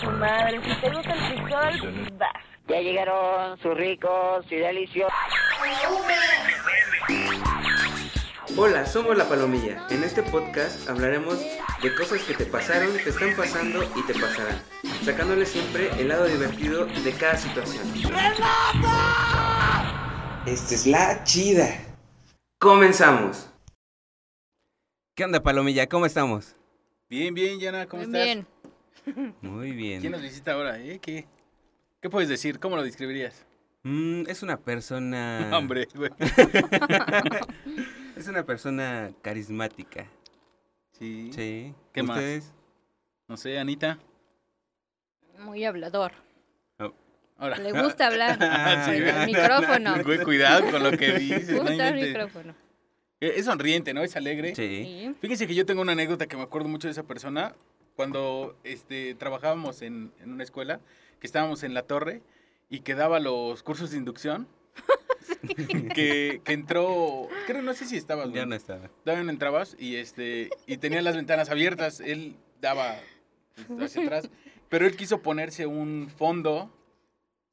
su madre. Si te gusta el frijol, vas. Ya llegaron sus ricos y deliciosos. Hola, somos La Palomilla. En este podcast hablaremos de cosas que te pasaron, te están pasando y te pasarán, sacándole siempre el lado divertido de cada situación. Esta es la chida. Comenzamos. ¿Qué onda, Palomilla? ¿Cómo estamos? Bien, bien, Yana, ¿cómo Bien, estás? bien. Muy bien. ¿Quién nos visita ahora? eh? ¿Qué, ¿Qué puedes decir? ¿Cómo lo describirías? Mm, es una persona. Hombre, güey. Es una persona carismática. Sí. Sí. ¿Qué más? No sé, Anita. Muy hablador. Ahora. Le gusta hablar Ah, sí, el micrófono. Cuidado con lo que dices. Le no gusta el micrófono. Eh, Es sonriente, ¿no? Es alegre. Sí. Sí. Fíjense que yo tengo una anécdota que me acuerdo mucho de esa persona. Cuando este, trabajábamos en, en una escuela, que estábamos en la torre y que daba los cursos de inducción. que, que entró, creo, no sé si estabas. Ya no estaba. Todavía no entrabas y este y tenía las ventanas abiertas. Él daba pues, hacia atrás, pero él quiso ponerse un fondo.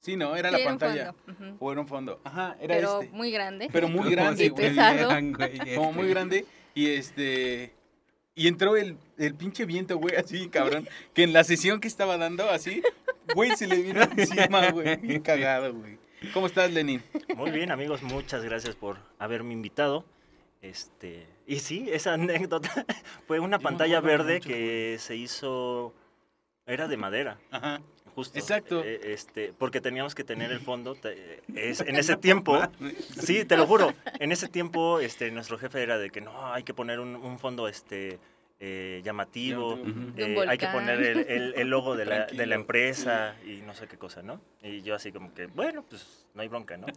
Sí, no, era Sí, la era un pantalla. fondo, ujú. O era un fondo. Ajá, era Pero este. muy grande. Pero muy ¿Cómo grande, güey. Como este? muy grande y este y entró el, el pinche viento, güey, así, cabrón, que en la sesión que estaba dando así, güey, se le vino encima, güey, bien cagado, güey. ¿Cómo estás, Lenin? Muy bien, amigos, muchas gracias por haberme invitado. Este, y sí, esa anécdota fue una Yo pantalla verde mucho, que se hizo era de madera, Ajá. Justo. Exacto. Eh, este, porque teníamos que tener el fondo te- es- en ese tiempo. Sí, te lo juro. En ese tiempo, este, nuestro jefe era de que no, hay que poner un, un fondo, este, eh, llamativo. Eh, hay que poner el, el- el logo de la, de Tranquilo, la empresa y no sé qué cosa, ¿no? Y yo así como que, bueno, pues no hay bronca, ¿no?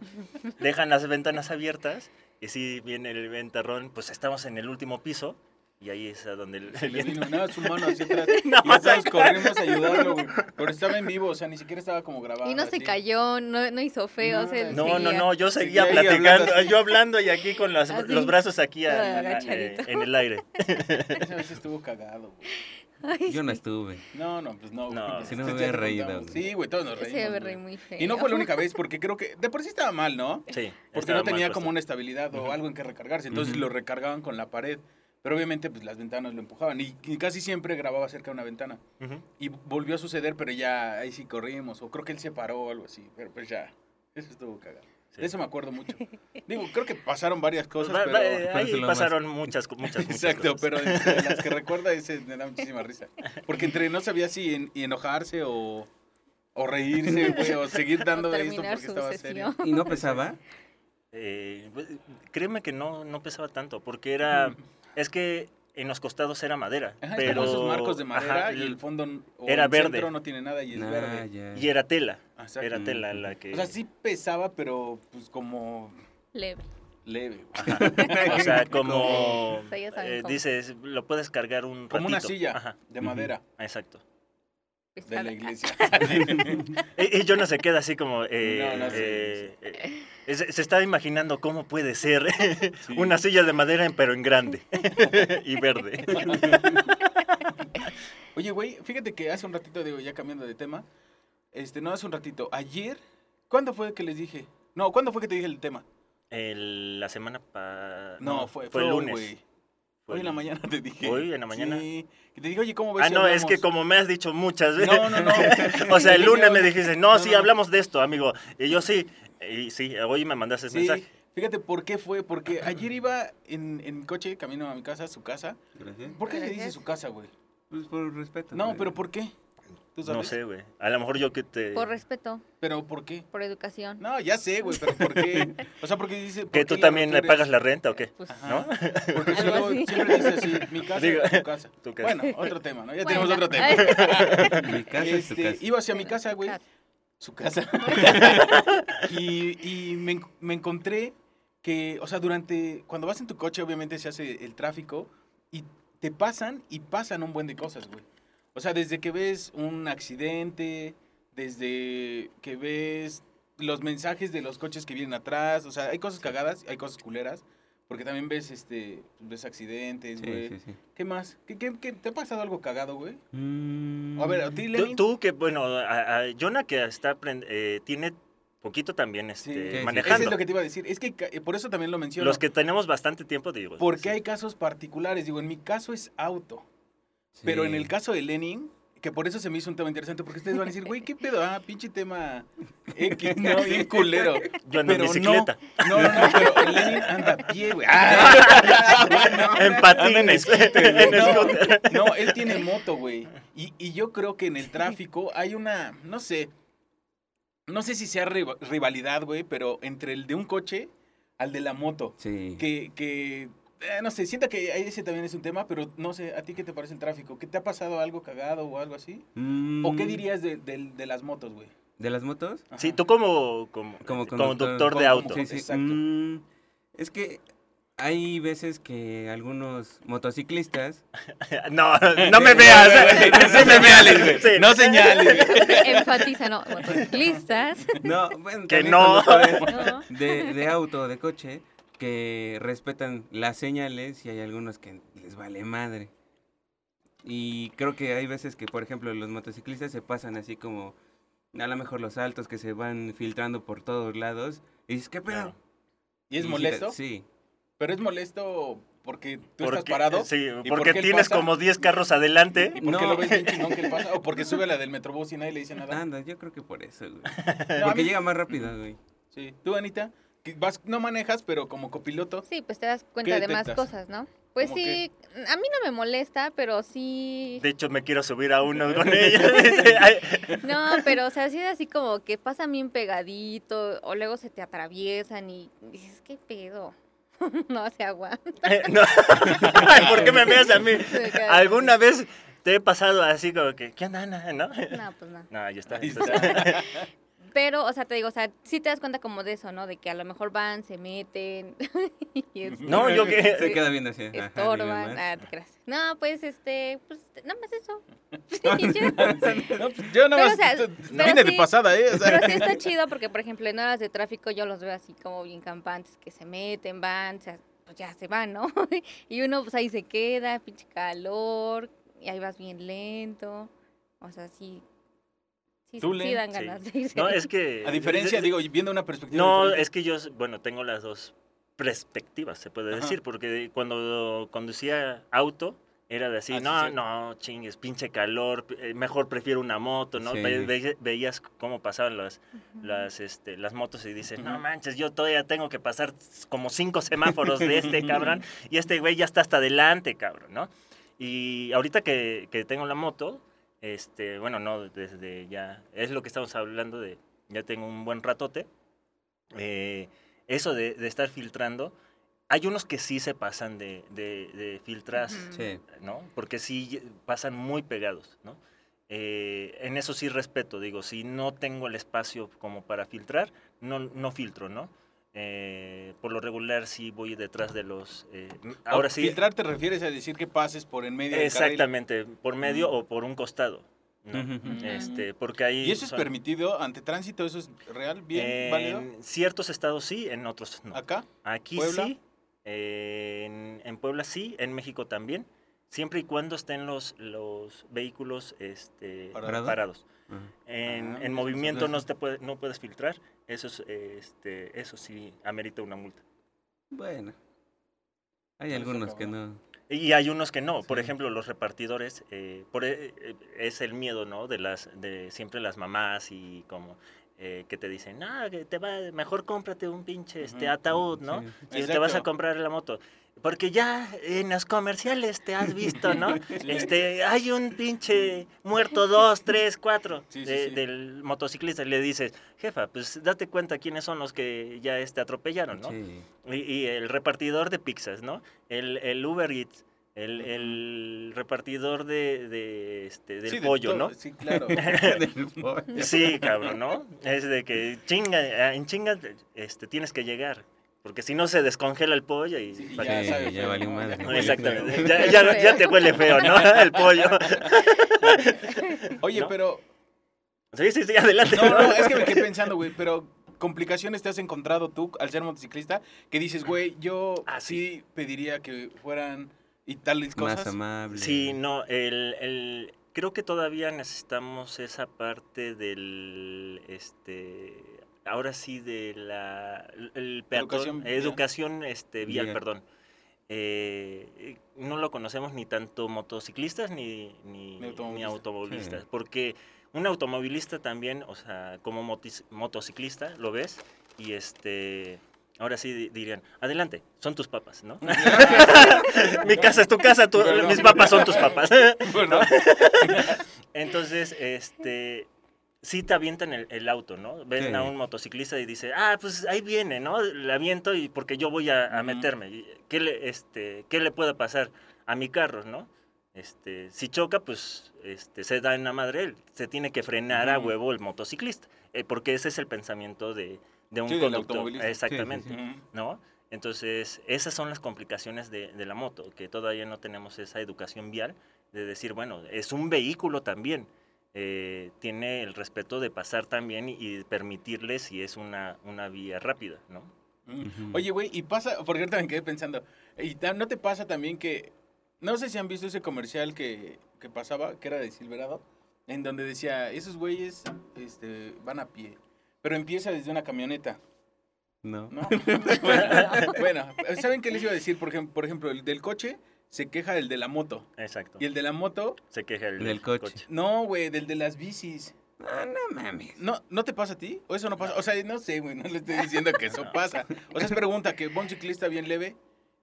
Dejan las ventanas abiertas y si viene el ventarrón, pues estamos en el último piso y ahí es a donde el, Se le vino nada su mano hacia atrás. No, y nosotros corrimos a ayudarlo, güey. Pero estaba en vivo, o sea, ni siquiera estaba como grabado. Y no se así. cayó, no, no hizo feo. No, o sea, él No, no, no, yo seguía platicando, hablando yo hablando y aquí con las- Así, los brazos aquí a- a- eh, en el aire. Esa vez estuvo cagado, güey. Ay, Yo no sí. estuve. No, no, pues no. No, si no me hubiera reído. Sí, güey, todos nos reímos. me güey. reí muy feo. Y no fue la única vez, porque creo que de por sí estaba mal, ¿no? Sí. Porque no tenía como una estabilidad o algo en que recargarse. Entonces lo recargaban con la pared. Pero obviamente, pues las ventanas lo empujaban. Y, y casi siempre grababa cerca de una ventana. Y volvió a suceder, pero ya ahí sí corrimos. O creo que él se paró o algo así. Pero pues ya. Eso estuvo cagado. Sí. De eso me acuerdo mucho. Digo, creo que pasaron varias Pues cosas, pero. pero ahí más- pasaron muchas, muchas, muchas Exacto, cosas. pero entre las que recuerda ese me da muchísima risa. Porque entre no sabía si en- y enojarse o, o reírse, güey, o seguir dando de esto porque su estaba serio. sesión. ¿Y no pesaba? Eh, pues, créeme que no, no pesaba tanto, porque era, es que en los costados era madera, Ajá, es pero como esos marcos de madera ajá, y el fondo o era el verde. centro no tiene nada y es Ah, verde. y era tela, Exacto. era tela la que, O sea, sí pesaba, pero pues como Leve. leve. güey. o sea, como, O sea, eh, dices, lo puedes cargar un Como una silla Ajá, de madera exacto. De la iglesia. Y, y yo no se queda así como, eh, No, no, sí, eh, eh, se, estaba imaginando cómo puede ser Sí. una silla de madera, pero en grande y verde. Oye, güey, fíjate que hace un ratito, digo, ya cambiando de tema, este, no hace un ratito, ayer, ¿cuándo fue que les dije? No, ¿cuándo fue que te dije el tema? El- la semana pasada. No, fue, fue fue el lunes. güey. Hoy en la mañana te dije. ¿Hoy en la mañana? Sí. Que te dije, oye, ¿cómo ves Ah, si no, es que como me has dicho muchas veces. No, no, no. o sea, el lunes me dijiste, no, no, sí, no. hablamos de esto, amigo. Y yo sí. Y sí, hoy me mandaste ese Sí, mensaje. fíjate por qué fue, porque ayer iba en, en coche, camino a mi casa, a su casa. Gracias. ¿Por qué se dice Gracias. su casa, güey? Pues por respeto. No, güey. pero ¿por qué? ¿Tú sabes? No sé, güey. A lo mejor yo que te. Por respeto, ¿Pero por qué? por educación. No, ya sé, güey, pero ¿por qué? O sea, porque dice... ¿por ¿Que tú también le pagas la renta o qué? Pues, Ajá. ¿No? Porque Algo luego siempre dice así, mi casa, Digo, tu casa. tu casa. Bueno, otro tema, ¿no? Ya Bueno, tenemos otro tema. Mi casa es tu Este, casa. Iba hacia mi casa, güey. Su casa. y y me, en- me encontré que, o sea, durante, cuando vas en tu coche, obviamente se hace el tráfico y te pasan y pasan un buen de cosas, güey. O sea, desde que ves un accidente, desde que ves los mensajes de los coches que vienen atrás, o sea, hay cosas cagadas, hay cosas culeras. Porque también ves, este, ves accidentes, Sí, güey. sí, sí. ¿Qué más? ¿Qué, qué, qué- te ha pasado algo cagado, güey? Mm, A ver, a ti, Tú, Lenin. tú que, bueno, a, a Jonah que está aprend- eh, tiene poquito también Sí, este, sí, sí. Eso manejando. es lo que te iba a decir. Es que eh, por eso también lo menciono. Los que tenemos bastante tiempo, digo. Porque sí. hay casos particulares. Digo, en mi caso es auto. Pero en el caso de Lenin, que por eso se me hizo un tema interesante, porque ustedes van a decir, güey, ¿qué pedo? Ah, pinche tema X, no, bien culero. Yo ando en Pero bicicleta. No, no, no, pero el Lenin anda a pie, güey. Ah, no, En patines. en no, no, él tiene moto, güey. Y, y yo creo que en el tráfico hay una, no sé, no sé si sea riva- rivalidad, güey, pero entre el de un coche al de la moto. Sí. Que, que eh, no sé, sienta que ese también es un tema, pero no sé, ¿a ti qué te parece el tráfico? ¿Qué te ha pasado algo cagado o algo así? ¿O qué Mm, dirías de, las motos, güey? ¿De las motos? Sí, tú como, como, Como como conductor. conductor de Como- auto. Sí, sí. Exacto. Mm, es que hay veces que algunos motociclistas No, no me veas. No señales, güey. Sí. No señales, güey. Enfatiza, no, motociclistas. No, bueno, Que No. De, de auto, de coche, que respetan las señales y hay algunos que les vale madre. Y creo que hay veces que, por ejemplo, los motociclistas se pasan así como, a lo mejor los altos que se van filtrando por todos lados. Y dices, ¿qué pedo? Claro. ¿Y es sí molesto? Sí. Pero es molesto porque tú Porque- estás parado. Sí, ¿Y porque tienes pasa? como 10 carros adelante. ¿Y por qué No. lo ves bien chingón que él pasa? ¿O porque sube a la del Metrobús y nadie le dice nada? Anda, yo creo que por eso, güey. No, Porque mí- llega más rápido, güey. Sí. ¿Tú, Anita? Que vas, no manejas, pero como copiloto. Sí, pues te das cuenta ¿Qué de más cosas, ¿no? Pues ¿Cómo sí, a mí no me molesta, pero sí... De hecho, me quiero subir a uno con ella. No, pero o sea, sí es así como que pasan bien pegadito o luego se te atraviesan y dices, ¿qué pedo? no hace agua. No. Ay, ¿Por qué me veas a mí? ¿Alguna vez te he pasado así como que, ¿qué onda, Ana? ¿No? No, pues no. No, ya está. Ahí ya está. Pero, o sea, te digo, o sea, sí te das cuenta como de eso, ¿no? De que a lo mejor van, se meten y es- No, yo que... Se queda viendo así. estorban. Ah, te creas. No, pues este, pues nada más eso. No, pues, yo nada Pero, más o sea, pero vine de pasada, ¿eh? O sea, Pero sí está chido porque, por ejemplo, en horas de tráfico yo los veo así como bien campantes, que se meten, van, se- pues ya se van, ¿no? y uno pues ahí se queda, pinche calor, y ahí vas bien lento. O sea, sí. Sí, ¿Tú, sí de irse. No, es que... a diferencia, digo, viendo una perspectiva No, diferente. es que yo, bueno, tengo las dos perspectivas, se puede Ajá. decir, porque cuando conducía auto, era de así, Ah, no, sí. no, chingues, pinche calor, eh, mejor prefiero una moto, ¿no? Sí. Ve- ve- veías cómo pasaban las, las, este, las motos y dices, no manches, yo todavía tengo que pasar como cinco semáforos de este cabrón, y este güey ya está hasta adelante, cabrón, ¿no? Y ahorita que, que tengo la moto, este, bueno, no, desde ya, es lo que estamos hablando de, ya tengo un buen ratote, eh, eso de, de estar filtrando, hay unos que sí se pasan de, de, de filtras. Sí. ¿no? Porque sí pasan muy pegados, ¿no? Eh, en eso sí respeto, digo, si no tengo el espacio como para filtrar, no, no filtro, ¿no? Eh, por lo regular sí voy detrás de los... eh, ahora sí... Filtrar te refieres a decir que pases por en medio del carril. Exactamente, por medio o por un costado. Este, porque ahí ¿Y eso es son- permitido ante tránsito? ¿Eso es real? ¿Bien? ¿Válido? En ciertos estados sí, en otros no. ¿Acá? Aquí ¿Puebla? sí, eh, en, en Puebla sí, en México también, siempre y cuando estén los, los vehículos este, ¿Parados? En, Ah, en pues, movimiento no, te puede, no puedes filtrar, eso, es, este, eso sí amerita una multa. Bueno. Hay algunos que no. Y hay unos que no, por ejemplo, los repartidores, eh, por, e- eh, es el miedo, ¿no? De las, de siempre las mamás y como eh, que te dicen, no, que te va, mejor cómprate un pinche este ataúd, ¿no? Sí. Si te vas a comprar la moto. Porque ya en los comerciales te has visto, ¿no? Este, hay un pinche muerto dos, tres, cuatro Sí, sí, de- sí. del motociclista. Y le dices, jefa, pues date cuenta quiénes son los que ya este, atropellaron, ¿no? Y, y el repartidor de pizzas, ¿no? El, el Uber Eats, el, el repartidor de, de, este, del Sí, pollo, ¿no? Sí, claro. Del pollo. Sí, cabrón, ¿no? Es de que chinga, en chinga este, tienes que llegar. Porque si no se descongela el pollo y... Sí, ya Sí, ya valió ¿no? madre. Exactamente. Ya, ya, ya te huele feo, ¿no? El pollo. Oye, ¿No? pero... Sí, sí, sí, adelante. No, no, es que me quedé pensando, güey, pero complicaciones te has encontrado tú al ser motociclista? Que dices, güey, yo Ah, sí pediría que fueran y tales cosas. Más amable. Sí, no, el, el- creo que todavía necesitamos esa parte del, este, ahora sí de la, el peatón, Educación este, vial, Vial. perdón. Eh, no lo conocemos ni tanto motociclistas ni, ni, Ni ni automovilistas. Sí. porque un automovilista también, o sea, como motis- motociclista, lo ves y este... Ahora sí di- dirían, adelante, son tus papas, ¿no? Mi casa es tu casa, tu- mis papas son tus papas. Entonces, este, sí te avientan el, el auto, ¿no? Ven Sí. a un motociclista y dice, ah, pues ahí viene, ¿no? Le aviento y porque yo voy a, meterme. ¿Qué le, este, ¿Qué le puede pasar a mi carro, no? Este, si choca, pues este, se da en la madre él. Se tiene que frenar a huevo el motociclista. eh, porque ese es el pensamiento de, de un Sí, conductor. Exactamente. Sí. ¿no? Entonces, esas son las complicaciones de, de la moto, que todavía no tenemos esa educación vial de decir, bueno, es un vehículo también, eh, tiene el respeto de pasar también y, y permitirle si es una, una vía rápida, ¿no? Mm. Ujú. Oye, güey, y pasa, porque ahorita me quedé pensando, ¿y no te pasa también que, no sé si han visto ese comercial que, que pasaba, que era de Silverado, en donde decía, esos güeyes este, van a pie, pero empieza desde una camioneta, No. ¿no? bueno, ¿saben qué les iba a decir? Por ejemplo, por ejemplo, el del coche se queja el de la moto, Exacto. y el de la moto, Se queja el Del coche. no, güey, del de las bicis. Ah, no mames. ¿No, ¿No te pasa a ti? ¿O eso no pasa? O sea, no sé, güey, no le estoy diciendo que eso pasa. O sea, es pregunta que va un ciclista bien leve.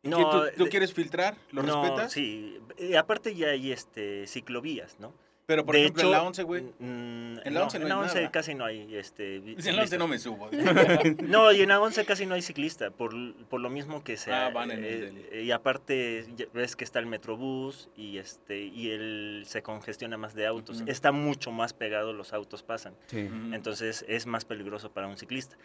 ¿y No, que tú, tú de- quieres filtrar? ¿Lo no, respetas? Sí, y aparte ya hay este, ciclovías, ¿no? Pero, por de ejemplo, hecho, en la 11, güey. mm, En la 11 no hay en la 11 nada. casi no hay este, En la 11 ciclistas. no me subo. No, y en la 11 casi no hay ciclista, por, por lo mismo que se... Ah, van en el eh, del- Y aparte, ves que está el Metrobús y, este, y él se congestiona más de autos. Está mucho más pegado, los autos pasan. Sí. Entonces es más peligroso para un ciclista.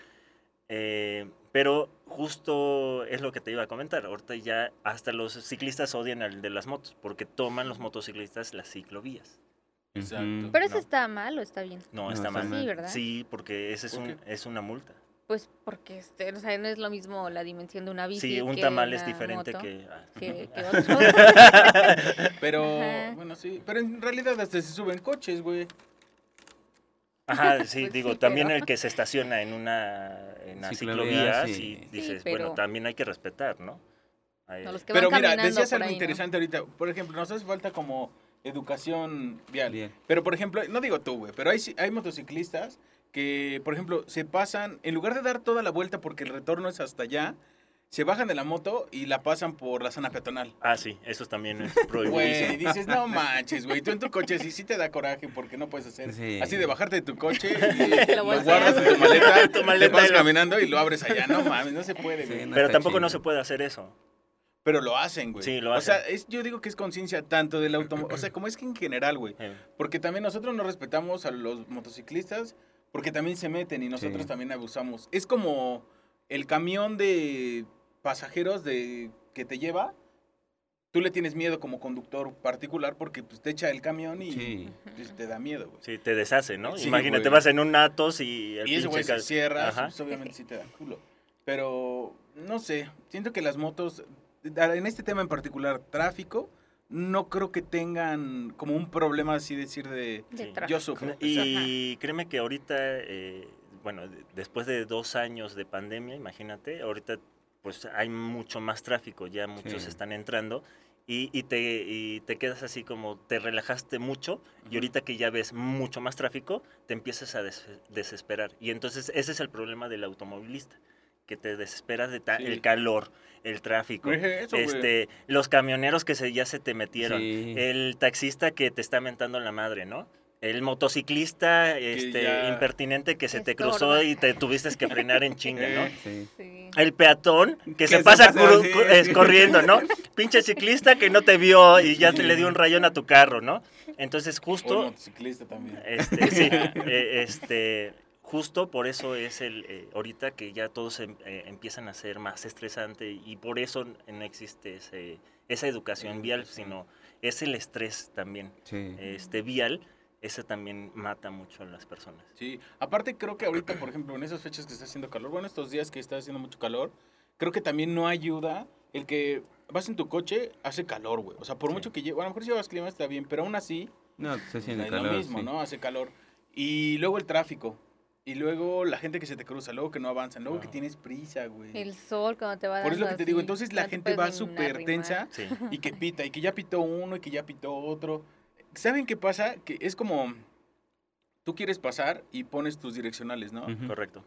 Eh, pero justo es lo que te iba a comentar. Ahorita ya hasta los ciclistas odian al de las motos, porque toman los motociclistas las ciclovías. Exacto. Pero eso No. está mal o está bien. No, No, está está mal. mal. Sí, ¿verdad? Sí, porque ese es, ¿Por un, es una multa. Pues porque este, o sea, no es lo mismo la dimensión de una bici. Sí, un que tamal es diferente moto, que... ah. que, que otro. Pero, Ajá. bueno, sí. Pero en realidad hasta se suben coches, güey. Ajá, sí, Pues digo, sí, también pero- el que se estaciona en una, en una Ciclovía, ciclovía, sí. sí, Sí, dices, pero- bueno, también hay que respetar, ¿no? Hay- No, los que Pero van mira, decías algo ahí, ¿no? interesante ahorita. Por ejemplo, nos hace falta como educación vial. Bien. Pero, por ejemplo, no digo tú, güey, pero hay, hay motociclistas que, por ejemplo, se pasan, en lugar de dar toda la vuelta porque el retorno es hasta allá, se bajan de la moto y la pasan por la zona peatonal. Ah, sí, eso también es Güey, prohibidísimo. dices, no manches, güey, tú en tu coche sí, sí te da coraje porque no puedes hacer Sí. así de bajarte de tu coche y Lo guardas en tu maleta, Tu maleta te vas y lo- caminando y lo abres allá. No mames, no se puede, Sí, güey. no Pero tampoco no se puede hacer eso. Pero lo hacen, güey. Sí, lo O sea, hacen. es, yo digo que es conciencia tanto del automóvil, o sea, como es que en general, güey. Eh, Porque también nosotros no respetamos a los motociclistas porque también se meten y nosotros Sí. también abusamos. Es como el camión de pasajeros de que te lleva. Tú le tienes miedo como conductor particular porque pues, te echa el camión y Sí. pues, te da miedo, güey. Sí, te deshace, ¿no? Imagínate, güey. vas en un Atos y el Y ese güey se cierra, pues, obviamente sí te da culo. Pero, no sé, siento que las motos, en este tema en particular, tráfico, no creo que tengan como un problema así decir de De Sí. tráfico. yo sufro. Y créeme que ahorita, eh, bueno, de- después de dos años de pandemia, imagínate, ahorita pues hay mucho más tráfico, ya muchos Sí. están entrando y, y te, y te quedas así como te relajaste mucho y ahorita que ya ves mucho más tráfico, te empiezas a des- desesperar. Y entonces ese es el problema del automovilista, que te desesperas de Sí. el calor, el tráfico, Eso, este, los camioneros que se, ya se te metieron, Sí. el taxista que te está mentando la madre, ¿no? El motociclista este, ya- impertinente que se te Estorba. cruzó y te tuviste que frenar en chinga, ¿no? Sí. Sí. El peatón que, Que se se pasa así, es sí. corriendo, ¿no? Pinche ciclista que no te vio y ya te le dio un rayón a tu carro, ¿no? Entonces O el justo, motociclista también. este, sí, eh, este, justo por eso es el, eh, ahorita que ya todos em- eh, empiezan a ser más estresante y por eso no existe ese, esa educación vial, sino es el estrés también Sí. este vial ese también mata mucho a las personas. Sí, aparte creo que ahorita, por ejemplo, en esas fechas que está haciendo calor, bueno, estos días que está haciendo mucho calor, creo que también no ayuda el que vas en tu coche, hace calor, güey. O sea, por Sí. mucho que lleve, a lo mejor si llevas clima está bien, pero aún así, No, se siente calor. lo mismo, sí. ¿no? Hace calor. Y luego el tráfico. Y luego la gente que se te cruza, luego que no avanzan, luego que tienes prisa, güey. El sol cuando te va Por eso lo que te digo, entonces la no gente va súper tensa Sí. y que pita, y que ya pitó uno y que ya pitó otro. ¿Saben qué pasa? Que es como tú quieres pasar y pones tus direccionales, ¿no? Correcto.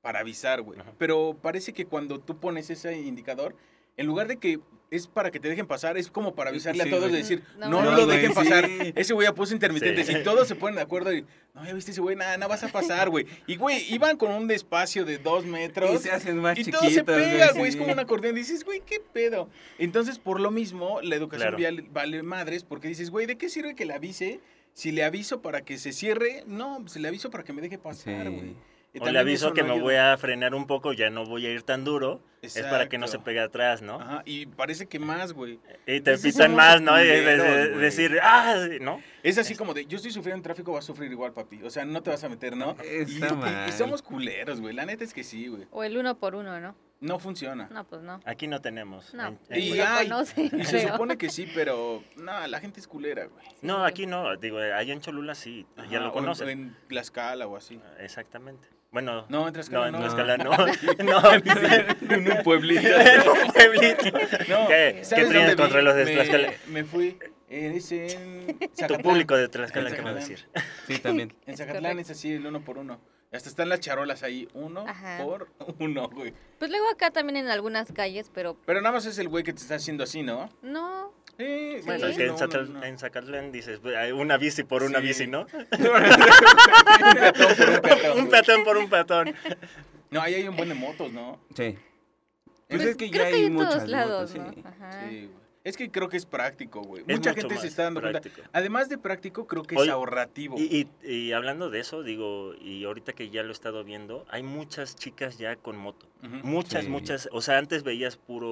Para avisar, güey. Pero parece que cuando tú pones ese indicador, en lugar de que es para que te dejen pasar, es como para avisarle Sí, a todos de decir, No, no, no, lo güey, dejen sí. pasar. Ese güey ya puso intermitentes Sí. y todos se ponen de acuerdo y, no, ya viste ese güey, nada, no vas a pasar, güey. Y, güey, iban con un despacio de dos metros. Y se hacen más Y chiquitos. todo se pega, güey, sí. es como un acordeón. Dices, güey, ¿qué pedo? Entonces, por lo mismo, la educación Claro. vial vale madres porque dices, güey, ¿de qué sirve que le avise? Si le aviso para que se cierre, no, pues le aviso para que me deje pasar, Sí. güey. Y O le aviso que me ayuda. voy a frenar un poco, ya no voy a ir tan duro. Es para que no se pegue atrás, ¿no? Ajá, y parece que más, güey. Y te pitan más, ¿no? Y de- de- culeros, güey. decir, ah, ¿no? Es así como de, yo estoy sufriendo en tráfico, vas a sufrir igual, papi. O sea, no te vas a meter, ¿no? Está y- mal. y somos culeros, güey. La neta es que sí, güey. O el uno por uno, ¿no? No funciona. No, pues no. Aquí no tenemos. No, En- Y lo hay- conocen, Y se supone que sí, pero no, la gente es culera, güey. No, aquí no. Digo, allá en Cholula sí, ya lo en- conocen. o en Tlaxcala o así. Exactamente. Bueno, No, en Tlaxcala en no. Tlaxcala no. no. en un pueblito. En un pueblito. No, ¿Qué, ¿sabes ¿Qué contra los de me, Tlaxcala? Me fui, eh, es en Tu Zacatlán. público de Tlaxcala, En ¿qué me va a decir? Sí, también. En Zacatlán es así, el uno por uno. Hasta están las charolas ahí, uno Ajá. por uno, güey. Pues luego acá también en algunas calles, pero Pero nada más es el güey que te está haciendo así, ¿no? no. Eh, Bueno, que en, no. en Zacatlán dices, "Pues, hay una bici por una Sí. bici, ¿no? un peatón por un peatón. un peatón por un peatón. No, ahí hay un buen de motos, ¿no? Sí. Pues, Pues es que creo ya que hay hay en todos lados, motos, ¿no? sí. Ajá. Sí, güey. Es que creo que es práctico, güey. Es Mucha gente se está dando práctico. cuenta. Además de práctico, creo que es ahorrativo. Y, y- y hablando de eso, digo, y ahorita que ya lo he estado viendo, hay muchas chicas ya con moto. Muchas, Sí. muchas. O sea, antes veías puro,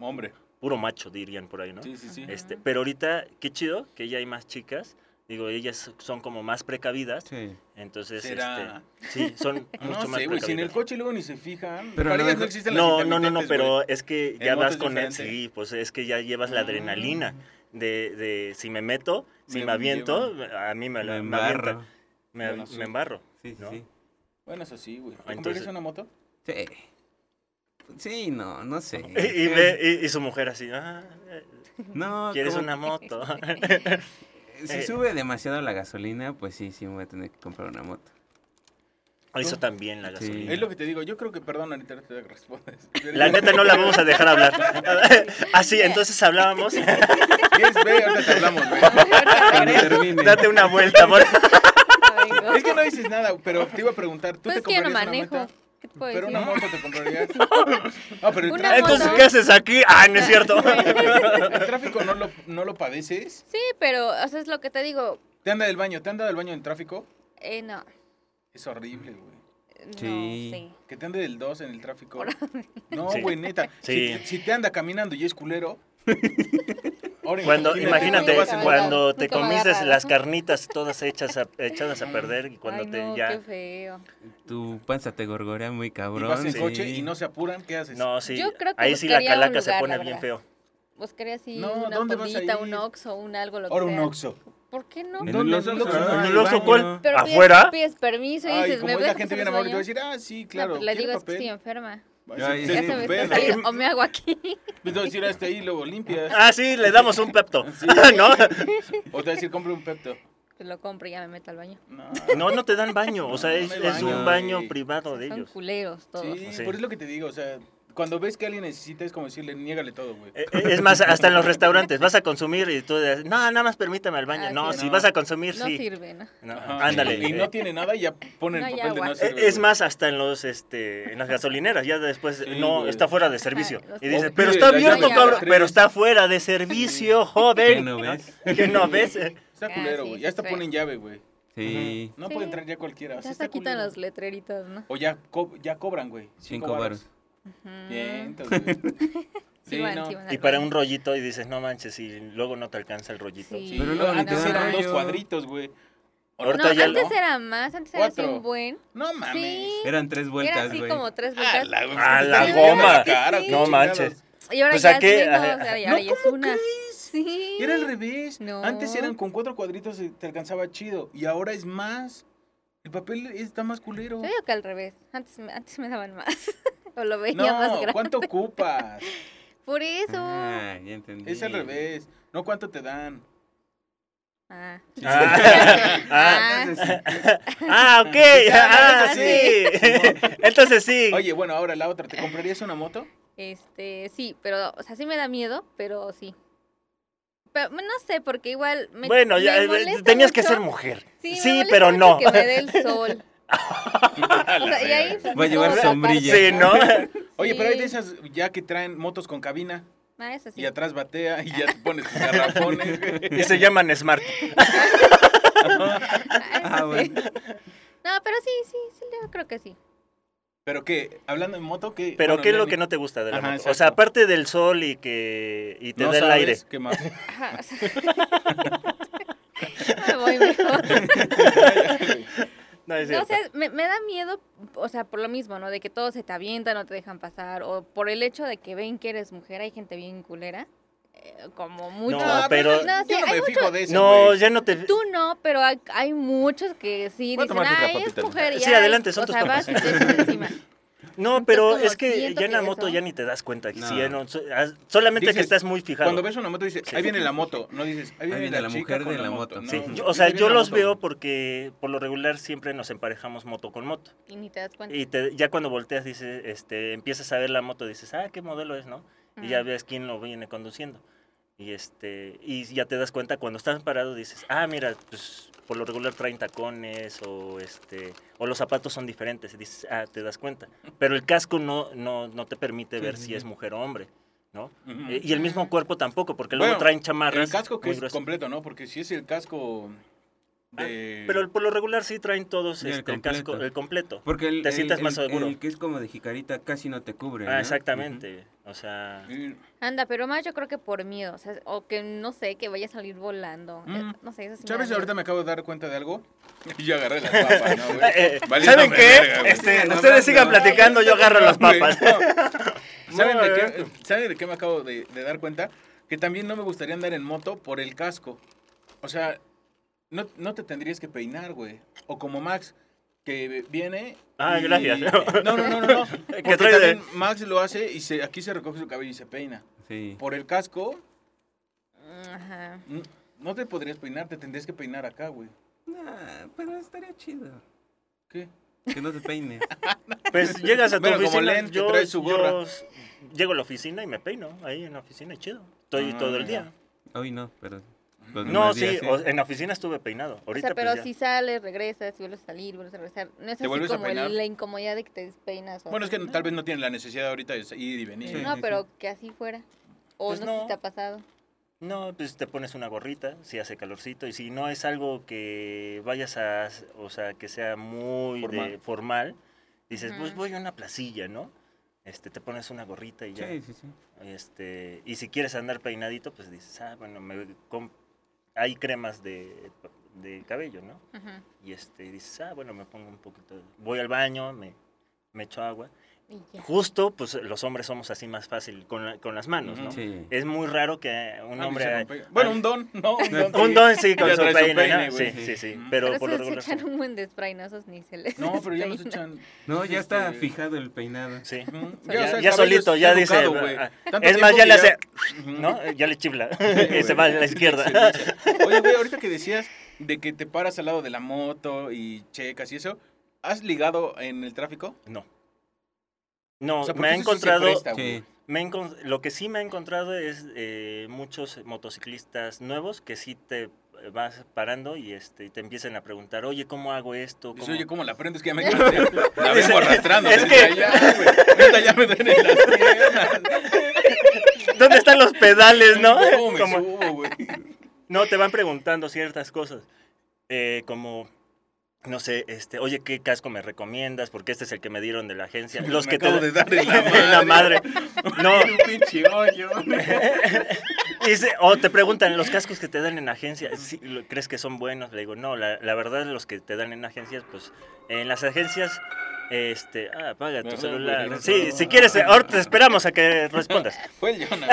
Hombre. puro macho, dirían por ahí, ¿no? Sí, sí, sí. Este, pero ahorita, qué chido que ya hay más chicas. Digo, ellas son como más precavidas. Sí. Entonces, ¿Será? este, sí, son No mucho más sé, güey. Si en el precavidas. coche luego ni se fijan. Pero Para ellas no las No, no, no, pero es que ya vas con él, diferente. sí, pues es que ya llevas la Ah. adrenalina de, de si me meto, si Me me, aviento, a mí me, Me me me, Bueno, sí. me embarro. Sí, ¿no? sí. Bueno, eso sí, güey. ¿Te Entonces- comprarías una moto? Sí. Sí, no, no sé. Y, y ve- y- y su mujer así, ah, No, ¿quieres una moto? Si Eh. sube demasiado la gasolina, pues sí, sí me voy a tener que comprar una moto. Eso también, la Sí. gasolina. Es lo que te digo. Yo creo que, perdón, ahorita no te respondes. La neta no la vamos a dejar hablar. Así, entonces hablábamos. ¿Quieres? Ve, ahorita te hablamos, termine. Date una vuelta. por-. Es que no dices nada, pero te iba a preguntar, ¿tú Pues te es que no comprarías una moto? ¿Qué te puedo Pero decir? una moto te comprarías. Ah, pero el Una tráfico, Entonces, moto. ¿qué haces aquí? Ah, no es cierto. el tráfico no lo, no lo padeces. Sí, pero, o sea, es lo que te digo. ¿Te anda del baño? ¿Te anda del baño en tráfico? Eh, no. Es horrible, güey. No, Sí. sí. Que te ande del 2 en el tráfico. No, Sí. güey, neta. Sí. Si te anda caminando y es culero. Cuando, imagínate, cuando te comiste las carnitas todas hechas a- echadas a perder y cuando Ay, te no, ya... qué feo. Tu panza te gorgorea muy y cabrón. vas en Sí. coche y no se apuran, ¿qué haces? No, sí. Yo creo que ahí sí la un calaca se lugar, pone la bien feo. Buscaría así No, una ¿dónde vas a fondita, un Oxxo, un algo, lo que Ahora sea. un Oxxo. ¿Por qué no? En ¿Dónde? el Oxxo, ¿En. Pero pides- ¿Afuera? Pides, permiso y Ay, dices, como ¿me es ves la gente bien amable, te va a decir, ah, sí, claro. Pues le ¿quiere digo, es que estoy enferma. A Ya, decir, ya Ya "Sí, se me está pedo". saliendo, o me hago aquí. Te va a decir, hasta ahí, luego limpias. Ah, sí, le damos un pepto. Sí. ¿No? O te va a decir, compre un Pepto. Pues lo compro y ya me meto al baño. No. No, no te dan baño. O sea, No, es, no es un baño, privado de Son ellos. culeros todos. Sí, Sí. por eso es lo que te digo, o sea, cuando ves que alguien necesita es como decirle, niégale todo, güey. Eh, eh, Es más, hasta en los restaurantes vas a consumir y tú dices, no, nada más permítame al baño. Ah, no, sí. si vas a consumir, No sí. sirve, ¿no? No, Ajá. ándale. Y no tiene nada y ya ponen No el papel de no sirve. Eh, Es güey. más, hasta en los, este, en las gasolineras, ya después Sí, no güey. está fuera de servicio. Los- Y dice, O pero está abierto, cabrón. Pero está fuera de servicio, ¿Qué joven. no ves? ¿Qué no ves? Está Ah, culero, güey. Ya hasta fue. ponen llave, güey. Sí. No Sí. puede entrar ya cualquiera. Ya está hasta quitan culero. los letreritos, ¿no? O ya, co- ya cobran, güey. Cinco Bien, entonces. Sí no. Y para un rollito y dices, no manches, y luego no te alcanza el rollito. Sí. Sí, Pero luego antes eran dos cuadritos, güey. Ahorita no, ya antes no. era más, antes era así Cuatro. un buen. No mames. Sí. Eran tres Era vueltas, así güey. como tres vueltas. la, que la goma. cara, Sí. No manches. Y ahora Pues, ya ¿a es menos, ahora ya es ¿cómo una. Sí. Era al revés. No. Antes eran con cuatro cuadritos y te alcanzaba chido. Y ahora es más. El papel está más culero. Yo digo que al revés. Antes, me- antes me daban más. o lo veía No, más grande. ¿cuánto ocupas? Por eso. Ah, ya entendí. Es al revés. No, ¿cuánto te dan? Ah. Ah, ah, ah, ok. Ah, Ah, sí. sí. Entonces sí. Oye, bueno, ahora la otra. ¿Te comprarías una moto? Este, sí, pero, o sea, sí me da miedo, pero sí. Pero no sé, porque igual me bueno, ya me eh, tenías que mucho- ser mujer. Sí, Sí, me pero no. que me dé el sol. O sea, y ahí, pues, Va a llevar sombrilla. Sí, ¿no? Oye, pero hay de Sí. esas ya que traen motos con cabina Ah, eso sí. y atrás batea y ya te pones tus garrafones. Y se llaman Smart. Ah, Ah, sí. bueno. No, pero sí, sí, sí, yo creo que sí. Pero qué, hablando de moto, ¿qué? Pero bueno, ¿qué es lo que no te gusta de la Ajá, moto? O sea, aparte del sol y que y te no da el sabes aire. ¿Qué más? Ajá, o sea, me voy mejor. No, es No, o cierto. sea, me, me da miedo, o sea, por lo mismo, ¿no? De que todos se te avientan, no te dejan pasar, o por el hecho de que ven que eres mujer, hay gente bien culera, como muchos. No, pero- No, sí, yo no hay me fijo de eso, no, ya no te... Tú no, pero hay, hay muchos que sí dicen, ay, es papita". mujer. y Sí, ay", adelante, son o tus sea, vas y te encima. No, pero es que ya en la que moto eso- ya ni te das cuenta. que No. sí, ya no- so- ah, solamente que Dices, estás muy fijado. Cuando ves una moto dices, ahí viene la moto. No dices, ahí viene, viene la, la chica mujer con de la moto. moto. No, Sí, no, yo- o sea, yo los moto. veo porque por lo regular siempre nos emparejamos moto con moto. Y ni te das cuenta. Y te- ya cuando volteas, dices, este, empiezas a ver la moto, dices, ah, ¿qué modelo es, no? Y ya ves quién lo viene conduciendo. Y este y ya te das cuenta cuando estás parado dices, ah, mira, pues por lo regular traen tacones o este o los zapatos son diferentes y dices, ah, te das cuenta. Pero el casco no no no te permite ver sí, si sí. es mujer o hombre, ¿no? Eh, y el mismo cuerpo tampoco, porque luego traen chamarras. El casco que es completo, ¿no? Porque si es el casco Ah. Pero por lo regular sí traen todos el este, el casco, el completo. Porque el, Te el- más seguro. El que es como de jicarita casi no te cubre. Ah, ¿no? exactamente. O sea. Anda, pero más yo creo que por miedo, o sea, o que no sé, que vaya a salir volando. eh, Mm. no sé, eso sí ¿Sabes? Ahorita me acabo de dar cuenta de algo. Y yo agarré las papas, ¿no? Eh, ¿Saben qué? verga. Este, No, ustedes no, sigan no. platicando, yo agarro las papas. no. ¿Saben, No, de a qué, ver. ¿Saben de qué me acabo de, de dar cuenta? Que también no me gustaría andar en moto por el casco. O sea, no, no te tendrías que peinar, güey. O como Max, que viene... Ah, y- gracias. No, no, no, no. no. Que Porque trae de- también Max lo hace y se, aquí se recoge su cabello y se peina. Sí. Por el casco, Ajá. no te podrías peinar, te tendrías que peinar acá, güey. Nah, pero estaría chido. ¿Qué? Que no te peine. Pues llegas a tu Bueno, como oficina, Len, yo, trae su gorra. yo llego a la oficina y me peino ahí en la oficina y chido. Estoy Ah, todo el día. Hoy no, pero. No, sí, días o- en la oficina estuve peinado. O sea, pero pues, ya. si sales, regresas, vuelves a salir, vuelves a regresar. No es ¿Te así como el- la incomodidad de que te despeinas. o Bueno, es que tal vez no tienen la necesidad ahorita de ir y venir. Sí. No, pero que así fuera. O Pues no, sé si te ha pasado. No, pues te pones una gorrita, si hace calorcito, y si no es algo que vayas a, o sea, que sea muy de- Formal. dices, pues voy a una placilla, ¿no? Este, te pones una gorrita y ya. Sí, sí, sí. Este, y si quieres andar peinadito, pues dices, ah, bueno, me com- hay cremas de, de cabello, ¿no? Y este, dices, ah, bueno, me pongo un poquito, de- voy al baño, me, me echo agua. Justo, pues los hombres somos así más fácil con, la- con las manos, ¿no? Sí. Es muy raro que un Ah, hombre... Bueno, un don, ¿no? Un don, Un sí. don sí, con su peine, peine, ¿no? Sí, sí, sí. Ujú. Pero, Pero por lo se regular. echan un buen de spray, no esos ni se les No, pero ya los echan. No, ya está Este, fijado el peinado. Sí. Ya, o sea, el ya cabello solito, ya dice. educado, ah, Es más, ya le hace. ¿No? Ya le chifla. Y se va a la izquierda. Oye, güey, ahorita que decías de que te paras al lado de la moto y checas y eso, ¿has ligado en el tráfico? No. No, O sea, me ha encontrado. presta, güey. Sí. me he encon- lo que sí me he encontrado es eh, muchos motociclistas nuevos que sí te vas parando y este y te empiezan a preguntar, oye, ¿cómo hago esto? Dice, ¿Cómo-" oye, ¿cómo la prendes? Que ya me. La vengo arrastrando es desde que- allá, güey. Neta, ya me duelen las piernas. ¿Dónde están los pedales, no? ¿Cómo me Como- subo, güey? No, te van preguntando ciertas cosas. eh, como, no sé, este, oye, ¿qué casco me recomiendas? Porque este es el que me dieron de la agencia. Los Me que te acabo de dar en la en la madre. No, Un pinche hoyo. O te preguntan, ¿los cascos que te dan en agencia, sí, ¿crees que son buenos? Le digo, no, la, la verdad los que te dan en agencias, pues en las agencias, este, ah, apaga tu ¿Verdad, celular. Sí, si quieres, ahora te esperamos a que respondas. Fue el Jonah.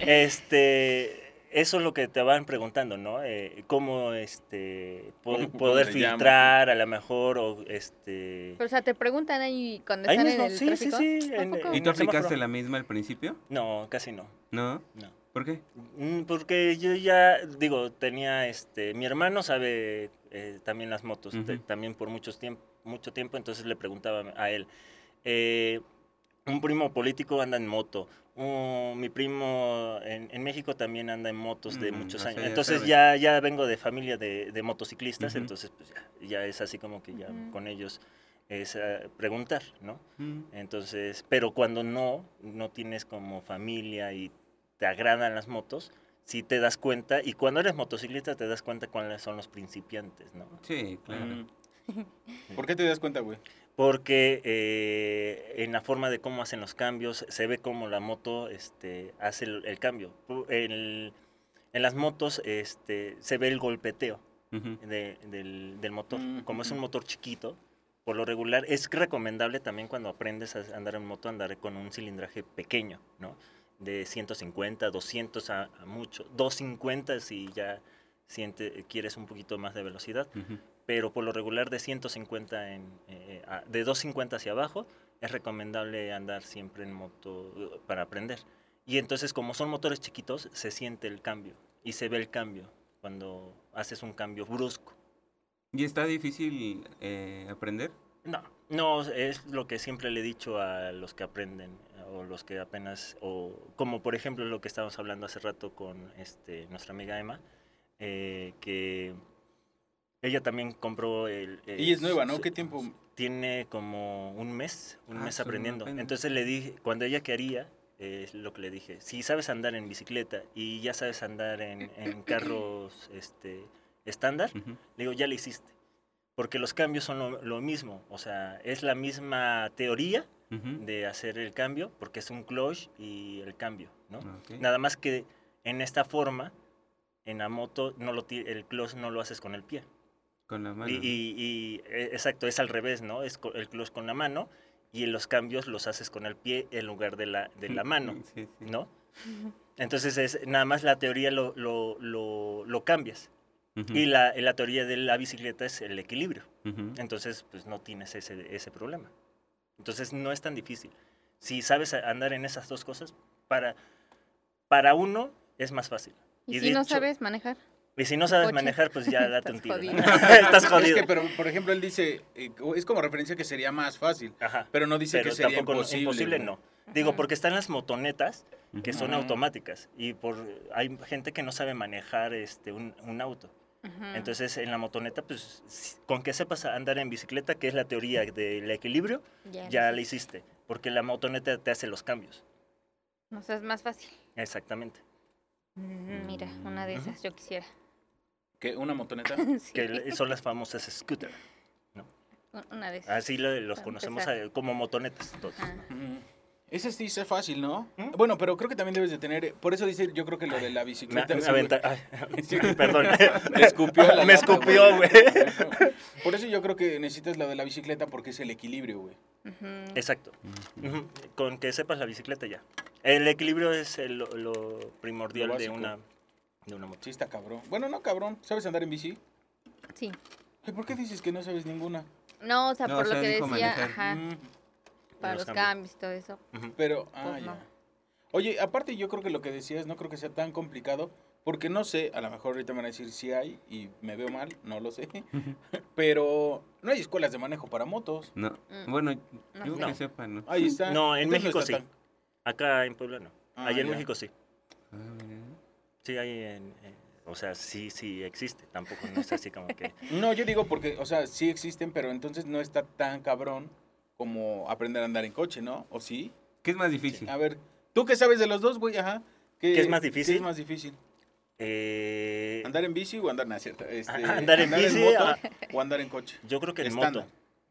Este, eso es lo que te van preguntando, ¿no? Eh, cómo, este, po- ¿Cómo- cómo poder filtrar a lo mejor, o este... Pero, o sea, te preguntan ahí cuando Ahí están mismo, en el sí, tráfico. sí, sí. ¿Y tú aplicaste la misma al principio? No, casi no, ¿No? no. ¿Por qué? Mm, Porque yo ya, digo, tenía, este, mi hermano sabe eh, también las motos, te- también por muchos tiempo, mucho tiempo, entonces le preguntaba a él, eh, un primo político anda en moto, un- mi primo en, en México también anda en motos de Mm, muchos años, ya entonces sabe. ya, ya vengo de familia de, de motociclistas, entonces pues ya, ya es así como que ya con ellos es eh, preguntar, ¿no? Mm. Entonces, pero cuando no, no tienes como familia y te agradan las motos, sí te das cuenta, y cuando eres motociclista te das cuenta cuáles son los principiantes, ¿no? Sí, claro. Mm. ¿Por qué te das cuenta, güey? Porque eh, en la forma de cómo hacen los cambios, se ve cómo la moto este, hace el, el cambio. El- en las motos este, se ve el golpeteo Ujú. de- del, del motor. Mm, Como es un motor chiquito, por lo regular, es recomendable también cuando aprendes a andar en moto, andar con un cilindraje pequeño, ¿no? De 150, 200 a, a mucho. 250 si ya siente, quieres un poquito más de velocidad, Ujú. Pero por lo regular de 150 en, eh, de 250 hacia abajo es recomendable andar siempre en moto eh, para aprender. Y entonces como son motores chiquitos, se siente el cambio y se ve el cambio cuando haces un cambio brusco. ¿Y está difícil eh, aprender? No, no, es lo que siempre le he dicho a los que aprenden o los que apenas, o como por ejemplo lo que estábamos hablando hace rato con este, nuestra amiga Emma, eh, que ella también compró el... el- Ella es nueva, ¿no? ¿Qué tiempo? Tiene como un mes, un Ah, mes aprendiendo. Entonces le dije, cuando ella quería, eh, es lo que le dije, si sabes andar en bicicleta y ya sabes andar en, en carros este, estándar, Ujú. le digo, ya lo hiciste. Porque los cambios son lo, lo mismo. O sea, es la misma teoría Ujú. de hacer el cambio, porque es un clutch y el cambio, ¿no? Ok. Nada más que en esta forma, en la moto, no lo, el clutch no lo haces con el pie. Con la mano. Y, y- y, eh, exacto, es al revés, ¿no? Es el clutch con la mano y los cambios los haces con el pie en lugar de la, de la mano, Sí, sí. ¿no? Entonces es nada más la teoría lo, lo, lo, lo cambias. Ujú. Y la, la teoría de la bicicleta es el equilibrio. Ujú. Entonces, pues no tienes ese, ese problema. Entonces, no es tan difícil. Si sabes andar en esas dos cosas, para, para uno es más fácil. ¿Y, Y si no hecho- sabes manejar? Y si no sabes coche. manejar, pues ya date un Estás tiro. jodido. ¿no? Estás Es jodido. que, pero, por ejemplo, él dice, eh, es como referencia que sería más fácil, Ajá. pero no dice Pero que sería tampoco no- imposible. imposible no. Digo, porque están las motonetas que son automáticas y por hay gente que no sabe manejar este un, un auto. Entonces, en la motoneta, pues con que sepas andar en bicicleta, que es la teoría del equilibrio, ya la hiciste, porque la motoneta te hace los cambios. O sea, es más fácil. Exactamente. Mm, Mira, una de esas yo quisiera. ¿Qué? ¿Una motoneta? Sí, Que son las famosas scooter. una de esas. Así lo- los Para conocemos como motonetas. todos. Mm. Ese sí es fácil, ¿no? ¿Mm? Bueno, pero creo que también debes de tener, por eso dice, yo creo que lo de la bicicleta. me aventa- ay, Sí. perdón. Me escupió la Me escupió, güey. Por eso yo creo que necesitas lo de la bicicleta porque es el equilibrio, güey. Exacto. Con que sepas la bicicleta ya. El equilibrio es el- lo, lo primordial Lo de una, de una moto. Sí está cabrón. Bueno, no cabrón. ¿Sabes andar en bici? Sí. Ay, ¿Por qué dices que no sabes ninguna? No, o sea, No, por o sea, lo que decía, manejar. ajá, Mm, para Los los cambios. y todo eso. Pero, ah, Pues no. ya. Oye, aparte yo creo que lo que decías no creo que sea tan complicado porque no sé, a lo mejor ahorita me van a decir si hay y me veo mal, no lo sé. pero no hay escuelas de manejo para motos. No. Mm. Bueno, No yo que sepa, ¿no? Ahí está. No, en Entonces México sí. Acá en Puebla no. Ah, Allá en. México sí. Ah. Sí, hay en, en- o sea, sí, sí existe. Tampoco no es así como que... No, yo digo porque, o sea, sí existen, pero entonces no está tan cabrón como aprender a andar en coche, ¿no? ¿O sí? ¿Qué es más difícil? A ver, ¿tú qué sabes de los dos, güey? Ajá. ¿Qué, ¿Qué es más difícil? ¿Qué es más difícil? Eh, ¿Andar en bici o andar en cierto? Este, Andar en bici, moto ah. o andar en coche? yo creo que en moto.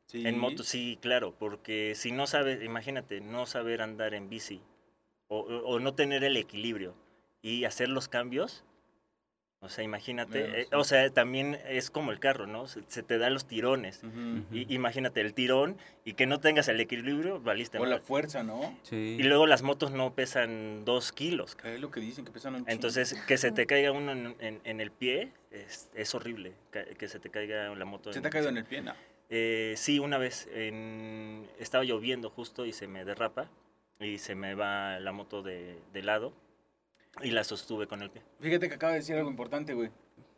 Sí. En moto, sí, claro, porque si no sabes, imagínate, no saber andar en bici o no tener el equilibrio y hacer los cambios. O sea, imagínate, eh, sí. o sea, también es como el carro, ¿no? Se, se te dan los tirones. Y, imagínate el tirón y que no tengas el equilibrio, valiste. O la madre. fuerza, ¿no? Sí. Y luego las motos no pesan dos kilos. Que Es lo que dicen, que pesan un chingo. Entonces, que se te caiga uno en, en- en el pie es, es horrible. Que se te caiga la moto. ¿Se te ha caído en el pie? No. Eh, sí, una vez en- estaba lloviendo justo y se me derrapa y se me va la moto de, de lado y la sostuve con el pie. Fíjate que acaba de decir algo importante, güey.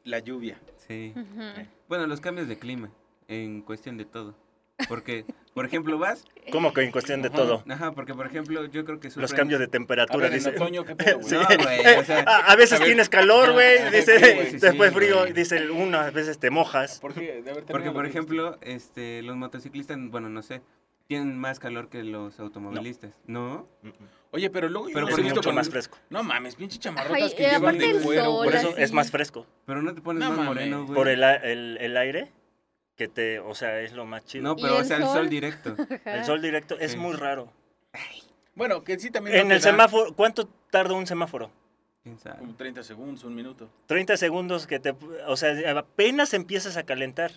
La lluvia. Sí. Ujú. Bueno, los cambios de clima, en cuestión de todo. Porque, por ejemplo, vas... Como que en cuestión de Ajá. todo. Ajá, porque, por ejemplo, yo creo que Los sufren- cambios de A temperatura. ver, en dice. otoño, ¿qué pedo, güey? Sí. No, güey, o sea... A, a veces A ver. tienes calor, güey. Dice, sí, güey, sí, después sí, frío. Dice, unas veces te mojas. ¿Por qué? De Porque, por ejemplo, este, los motociclistas, bueno, no sé, tienen más calor que los automovilistas, ¿no? Oye, pero luego yo Pero los Es he visto mucho con- más fresco. No mames, pinche chamarrotas Ay, que llevan aparte de el cuero, sol, güey. Por eso así. es más fresco. Pero no te pones No más mames. moreno, güey. Por el, a- el, el aire, que te, o sea, es lo más chido. No, ¿Y pero o el sea, el sol? sol directo. El sol directo es Sí. muy raro. Bueno, que sí también. En no el da semáforo, ¿cuánto tarda un semáforo? Como 30 segundos, un minuto. 30 segundos que te... O sea, apenas empiezas a calentar.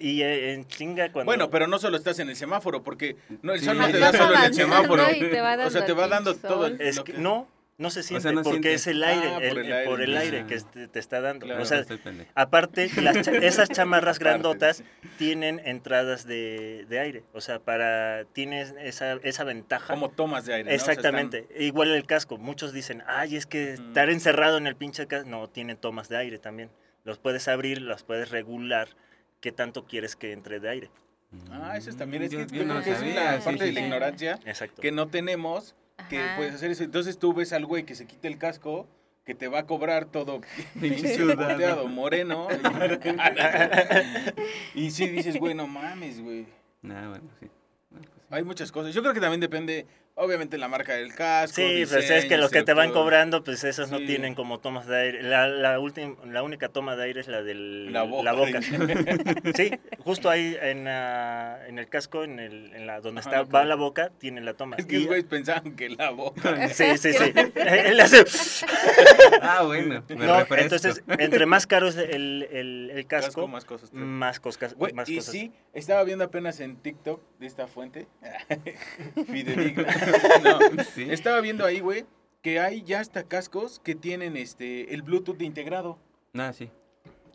Y eh, en chinga cuando... Bueno, pero no solo estás en el semáforo, porque no, el Sí. sol no te da solo en el semáforo. o sea, te va dando todo el... Es que no, no se siente no porque siente. es el aire, Ah, el- por el el- aire. por el aire que te, te está dando. Claro. O sea, aparte, las cha- esas chamarras grandotas tienen entradas de, de aire. O sea, para tienes esa, esa ventaja. Como tomas de aire. ¿no? O sea, Exactamente. Igual el casco. Muchos dicen, ay, es que estar encerrado en el pinche casco. No, tiene tomas de aire también. Los puedes abrir, los puedes regular. ¿Qué tanto quieres que entre de aire? Ah, eso es también. Es Yo- que yo no creo que esa es sí, parte sí, de la sí. ignorancia Exacto. que no tenemos que Ajá. puedes hacer eso. Entonces tú ves al güey que se quita el casco, que te va a cobrar todo volteado, moreno. Y, y sí dices, güey, no mames, güey. Nah, bueno, sí. Bueno, pues sí. Hay muchas cosas. Yo creo que también depende, obviamente, la marca del casco. Sí, pues es que los que te van cobrando, pues esos no Sí. tienen como tomas de aire. La, la, última, la única toma de aire es la de La boca. Sí, justo ahí en, en el casco, en, el, en la, donde Ajá, está, va la boca, tiene la toma. Es que Y- los güeyes pensaban que la boca. Sí, sí, sí. Él hace- Ah, bueno, me No, entonces, entre más caro es el, el, el casco, Casco, más cosas. más. Güey, más y cosas. sí, estaba viendo apenas en TikTok de esta fuente. Fidedigna. No, Sí. Estaba viendo ahí, güey, que hay ya hasta cascos que tienen este el Bluetooth integrado. Ah, sí.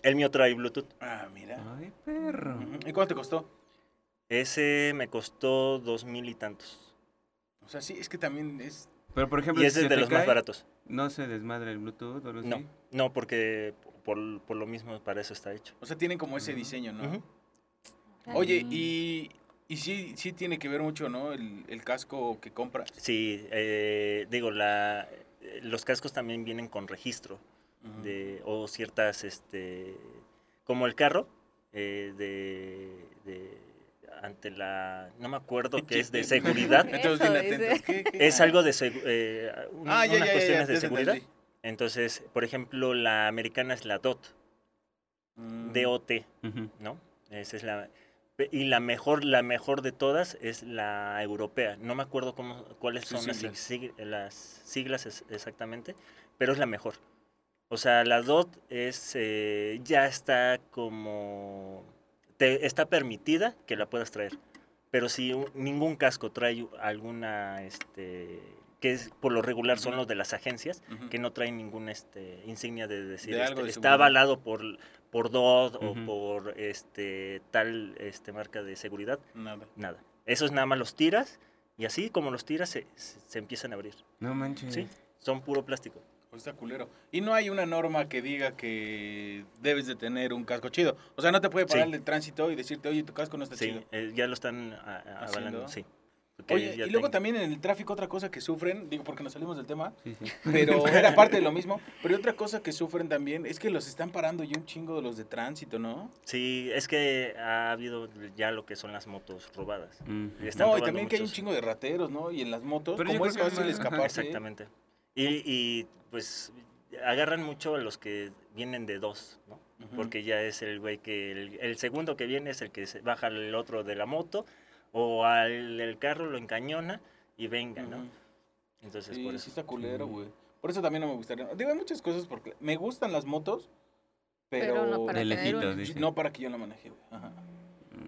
El mío trae Bluetooth. Ah, mira. Ay, perro. ¿Y cuánto te costó? Ese me costó dos mil y tantos. O sea, sí, es que también es. Pero, por ejemplo, Y ese se es de los más baratos. ¿No se desmadra el Bluetooth o algo así? No, no, porque por, por lo mismo para eso está hecho. O sea, tienen como ese diseño, ¿no? Oye, y, y sí, sí tiene que ver mucho, ¿no? El, el casco que compras. Sí, eh, digo, la, los cascos también vienen con registro de, o ciertas, este, como el carro, eh, de, de- ante la, no me acuerdo qué es, de seguridad. Entonces, bien. ¿Qué, qué? Es algo de segu- eh, un- Ah, ya, unas ya, ya, cuestiones ya, de seguridad. entendí. Entonces, por ejemplo, la americana es la DOT, Mm. DOT. ¿no? Esa es la y la mejor, la mejor de todas es la europea. No me acuerdo cómo, cuáles son las, siglas. sig- las siglas es- exactamente, pero es la mejor. O sea, la DOT es eh, ya está como te está permitida que la puedas traer. Pero si un- ningún casco trae alguna este que es por lo regular son los de las agencias que no traen ninguna este, insignia de decir De este, de está avalado por, por Ujú. o por este tal este marca de seguridad, Nada. nada. Esos nada más los tiras y así como los tiras se, se- se empiezan a abrir. No manches. Sí, son puro plástico. Pues está culero. Y no hay una norma que diga que debes de tener un casco chido. O sea, no te puede parar Sí. el tránsito y decirte, oye, tu casco no está Sí, chido. eh, ya lo están a- a- avalando, sí. Oye, y luego también en el tráfico otra cosa que sufren, digo porque nos salimos del tema, Sí, sí. pero era parte de lo mismo, pero otra cosa que sufren también es que los están parando ya un chingo de los de tránsito, ¿no? Sí, es que ha habido ya lo que son las motos robadas. Están No, y también que hay un chingo de rateros, ¿no? Y en las motos, Pero como es que fácil ajá, escaparse. Exactamente. Y, y, pues agarran mucho a los que vienen de dos, ¿no? Porque ya es el güey que el, el segundo que viene es el que se baja el otro de la moto o al el carro lo encañona y venga, ¿no? Entonces, Sí, por sí eso. está culero, güey. Por eso también no me gustaría. Digo, hay muchas cosas porque me gustan las motos, pero, Pero no para De lejitos, dice. no para que yo la maneje, güey. Ajá.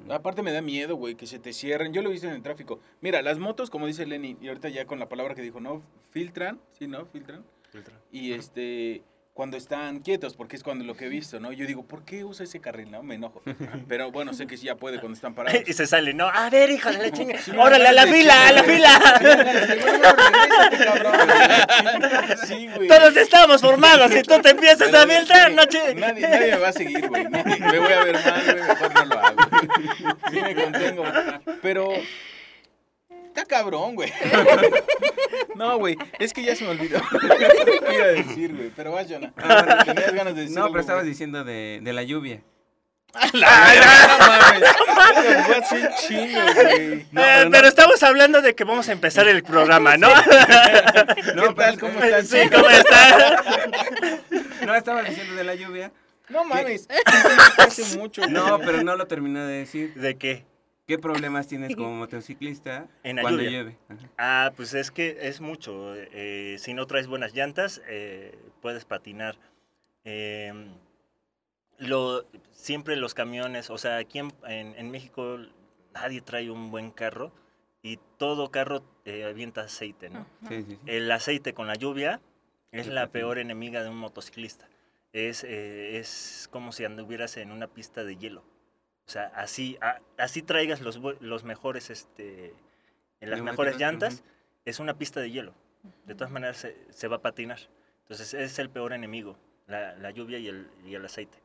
Mm. Aparte me da miedo, güey, que se te cierren. Yo lo he visto en el tráfico. Mira, las motos, como dice Lenny, y ahorita ya con la palabra que dijo, ¿no? Filtran, sí, ¿no? Filtran. Filtra. Y este, cuando están quietos, porque es cuando lo que he visto, ¿no? Yo digo, ¿por qué usa ese carril, no? Me enojo. Pero bueno, sé que sí ya puede cuando están parados. Y se sale, no, a ver, hijo de la chinga. Sí, Órale, a la fila, a la fila. Sí, güey. Todos estamos formados y tú te empiezas Pero, a filtrar, no Nadie, nadie me va a seguir, güey. Nadie- Me voy a ver mal, güey. Mejor no lo hago. Sí me contengo. Pero. Está cabrón, güey. No, güey. Es que ya se me olvidó. ¿Qué iba a decir, güey? Pero vas, Jonah. Ah. Tenías ganas de decir No, algo, pero estabas güey. diciendo de, de la lluvia. ¡La chingo, güey. No, Eh, pero no. pero estamos hablando de que vamos a empezar el programa, ¿no? ¿Qué tal? ¿Cómo están? sí, ¿cómo está? No, estabas diciendo de la lluvia. No mames. Hace mucho, güey. No, pero no lo terminé de decir. ¿De qué? ¿Qué problemas tienes como motociclista En la cuando lluvia. llueve? Ajá. Ah, pues es que es mucho. eh, si no traes buenas llantas, eh, puedes patinar. Eh, lo, siempre los camiones, o sea, aquí en, en- en México nadie trae un buen carro y todo carro eh, avienta aceite, ¿no? Sí, sí, sí. El aceite con la lluvia es la peor enemiga de un motociclista. Es, eh, es como si anduvieras en una pista de hielo. O sea, así, a- así traigas los, los mejores, este, en las mejores llantas, es una pista de hielo. De todas maneras se, se va a patinar. Entonces es el peor enemigo, la, la lluvia y el, y el aceite.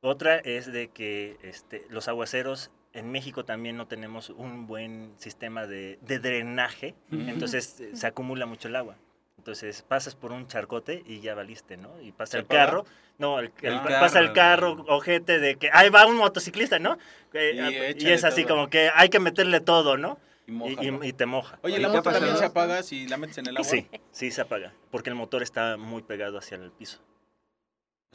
Otra es de que este, los aguaceros en México también no tenemos un buen sistema de, de drenaje, entonces eh, se acumula mucho el agua. Entonces pasas por un charcote y ya valiste, ¿no? Y pasa ¿Se el carro, no, el, el- El pasa el carro, ojete de que ahí va un motociclista, ¿no? Eh, Y y es así todo. como que hay que meterle todo, ¿no? Y moja, y- ¿no? y te moja. Oye, ¿Y ¿la moto también se apaga si la metes en el agua? Sí, sí se apaga, porque el motor está muy pegado hacia el piso.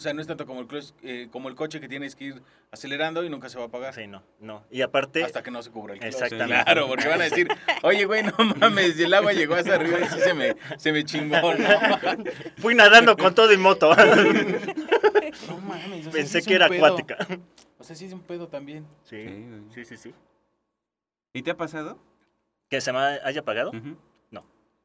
O sea, no es tanto como el, eh, como el coche que tienes que ir acelerando y nunca se va a apagar. Sí, no, no. Y aparte, Hasta que no se cubra el clutch. Exactamente. Claro, porque van a decir, oye, güey, no mames, y el agua llegó hasta arriba y sí se me, se me chingó, ¿no? fui nadando con todo y moto. No mames. o sea, sí Pensé que era pedo. acuática. O sea, sí es un pedo también. Sí, Sí, sí, sí, sí. ¿Y te ha pasado? ¿Que se me haya apagado? Ujú.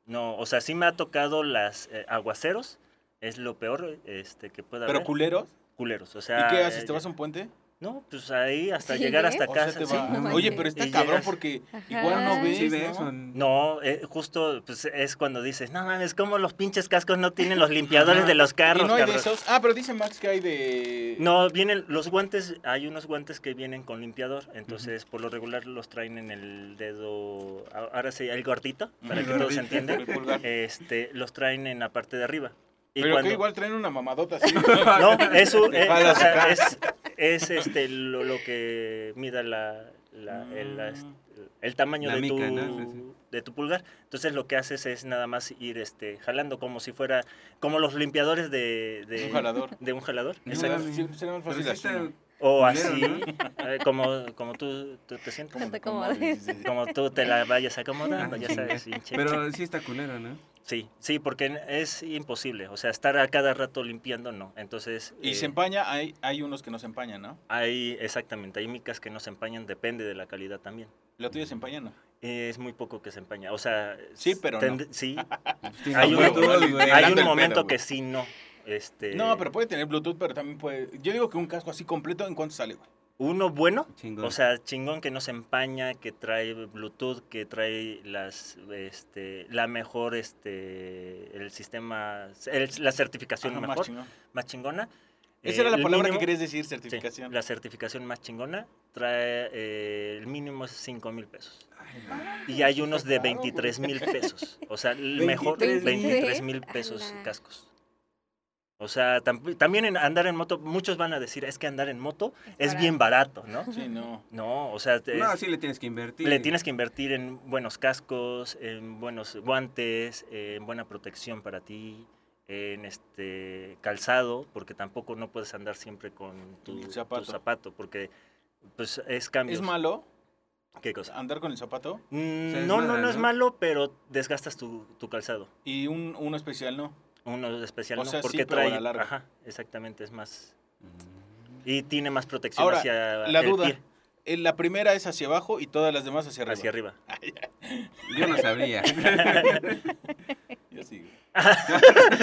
No, o sea, sí me ha tocado las eh, aguaceros, es lo peor este, que puede Pero haber. culeros. culeros, o ¿Y sea... qué haces? ¿Te vas a un puente? No, pues ahí hasta Sí, llegar hasta O sea, casa. sí. no Oye, pero está Y cabrón llegas- porque Ajá. igual no ves, Sí, ves, ¿no? eh, justo pues, es cuando dices, no mames, como los pinches cascos no tienen los limpiadores Ajá. de los carros, Y no hay de cabrón?" esos. Ah, pero dice Max que hay de... No, vienen los guantes, hay unos guantes que vienen con limpiador, entonces por lo regular los traen en el dedo, ahora sí, el gordito, para El que todos gordito, entiendan, el pulgar. este, los traen en la parte de arriba. Y Pero cuando- que igual traen una mamadota así. No, eso sacar. es, es, este, lo, lo que mida la, la- el, la- el tamaño La de, tu, de tu pulgar. Entonces lo que haces es nada más ir este, jalando como si fuera, como los limpiadores de, de Un jalador. De un jalador. No, exacto. será más fácil sí así. O así, como, como tú, tú te sientes. ¿Cómo Te cómo acomodes. dices? Como tú te la vayas acomodando, ya sabes. Pero sí está culero, ¿no? Sí, sí, porque es imposible. O sea, estar a cada rato limpiando, no. Entonces... Y eh, se empaña, hay, hay unos que no se empañan, ¿no? Hay, exactamente, hay micas que no se empañan, depende de la calidad también. ¿La tuya se empaña, no? Es muy poco que se empaña, o sea... Sí, pero no. Sí, hay un, hay un momento que sí, no. Este, No, pero puede tener Bluetooth, pero también puede... Yo digo que un casco así completo, ¿en cuánto sale, güey? Uno bueno, Chingón. o sea, chingón que no se empaña, que trae Bluetooth, que trae las, este, la mejor, este, el sistema, el- la certificación Ajá, más mejor, chingón. más chingona. Esa era la palabra mínimo- que querías decir, sí, certificación. la certificación más chingona trae, eh, el mínimo es 5 mil pesos. Y hay unos de caro, güey. 23 mil pesos. O sea, el mejor 23,000. 23 mil pesos cascos. O sea, tam- también en andar en moto, muchos van a decir, es que andar en moto es, bien barato, ¿no? Sí, no. No, o sea, te- No, es- sí le tienes que invertir. le tienes que invertir en buenos cascos, en buenos guantes, en buena protección para ti, en este calzado, porque tampoco no puedes andar siempre con tu, zapato. porque pues es cambio. ¿Es malo? ¿Qué cosa? Andar con el zapato Mm, no, no, no es malo, pero desgastas tu, tu calzado. y un, uno especial no. Uno especial O no, sea, sí, porque a trae... la larga. Ajá, exactamente, es más... Y tiene más protección Ahora, hacia la el duda. pie, eh, La primera es hacia abajo y todas las demás hacia arriba. hacia arriba. Yo no sabía. Yo sí, güey.